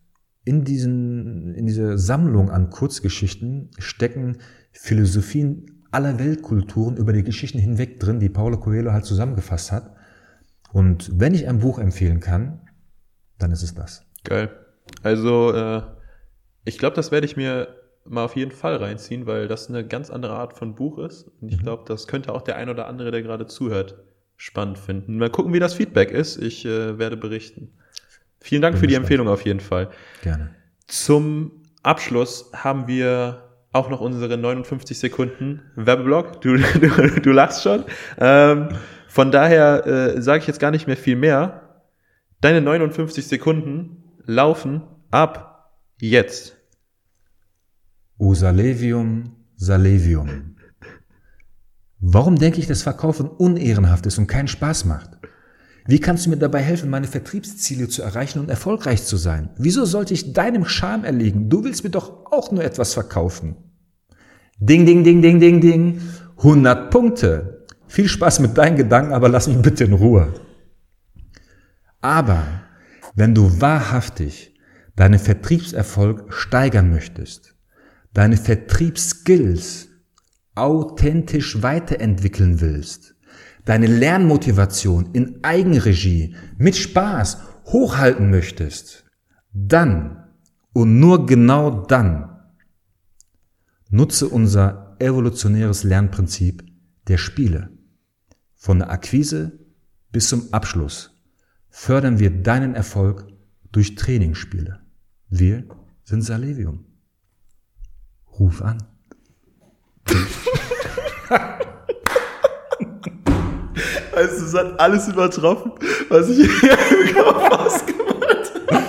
in, diesen, in dieser Sammlung an Kurzgeschichten stecken Philosophien aller Weltkulturen über die Geschichten hinweg drin, die Paulo Coelho halt zusammengefasst hat. Und wenn ich ein Buch empfehlen kann, dann ist es das. Geil. Also, äh, ich glaube, das werde ich mir mal auf jeden Fall reinziehen, weil das eine ganz andere Art von Buch ist. Und ich mhm. glaube, das könnte auch der ein oder andere, der gerade zuhört, spannend finden. Mal gucken, wie das Feedback ist. Ich äh, werde berichten. Vielen Dank Bin für die Empfehlung auf jeden Fall. Gerne. Zum Abschluss haben wir auch noch unsere 59 Sekunden Werbeblock. Du, du, du lachst schon. Ähm, von daher äh, sage ich jetzt gar nicht mehr viel mehr. Deine 59 Sekunden laufen ab jetzt. O Salevium, Salevium. Warum denke ich, dass Verkaufen unehrenhaft ist und keinen Spaß macht? Wie kannst du mir dabei helfen, meine Vertriebsziele zu erreichen und erfolgreich zu sein? Wieso sollte ich deinem Charme erliegen? Du willst mir doch auch nur etwas verkaufen. Ding, ding, ding, ding, ding, ding. 100 Punkte. Viel Spaß mit deinen Gedanken, aber lass mich bitte in Ruhe. Aber wenn du wahrhaftig deinen Vertriebserfolg steigern möchtest, deine Vertriebsskills authentisch weiterentwickeln willst, deine Lernmotivation in Eigenregie mit Spaß hochhalten möchtest, dann und nur genau dann nutze unser evolutionäres Lernprinzip der Spiele. Von der Akquise bis zum Abschluss fördern wir deinen Erfolg durch Trainingsspiele. Wir sind Salevium. Ruf an. Also es hat alles übertroffen, was ich hier im Kopf ausgemacht habe.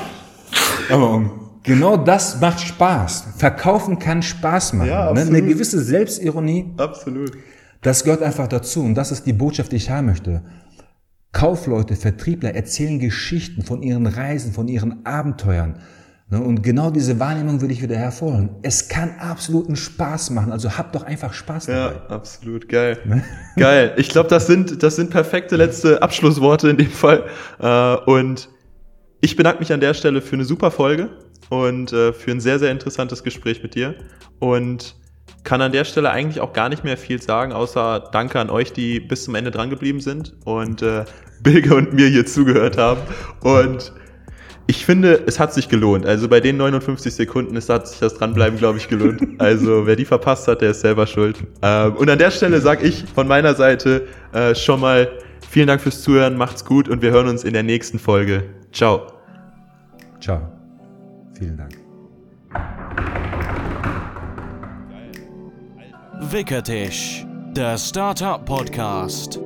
Aber genau das macht Spaß. Verkaufen kann Spaß machen. Ja, ne? Eine gewisse Selbstironie. Absolut. Das gehört einfach dazu. Und das ist die Botschaft, die ich haben möchte. Kaufleute, Vertriebler erzählen Geschichten von ihren Reisen, von ihren Abenteuern. Ne, und genau diese Wahrnehmung will ich wieder hervorholen. Es kann absoluten Spaß machen. Also habt doch einfach Spaß dabei. Ja, absolut. Geil. Ne? Geil. Ich glaube, das sind, das sind perfekte letzte Abschlussworte in dem Fall. Äh, und ich bedanke mich an der Stelle für eine super Folge und äh, für ein sehr, sehr interessantes Gespräch mit dir. Und kann an der Stelle eigentlich auch gar nicht mehr viel sagen, außer Danke an euch, die bis zum Ende dran geblieben sind und äh, Bilge und mir hier zugehört haben. Und ich finde, es hat sich gelohnt. Also bei den 59 Sekunden ist, hat sich das Dranbleiben, glaube ich, gelohnt. Also wer die verpasst hat, der ist selber schuld. Ähm, und an der Stelle sage ich von meiner Seite äh, schon mal vielen Dank fürs Zuhören, macht's gut und wir hören uns in der nächsten Folge. Ciao. Ciao. Vielen Dank. Wickertisch, der Startup Podcast.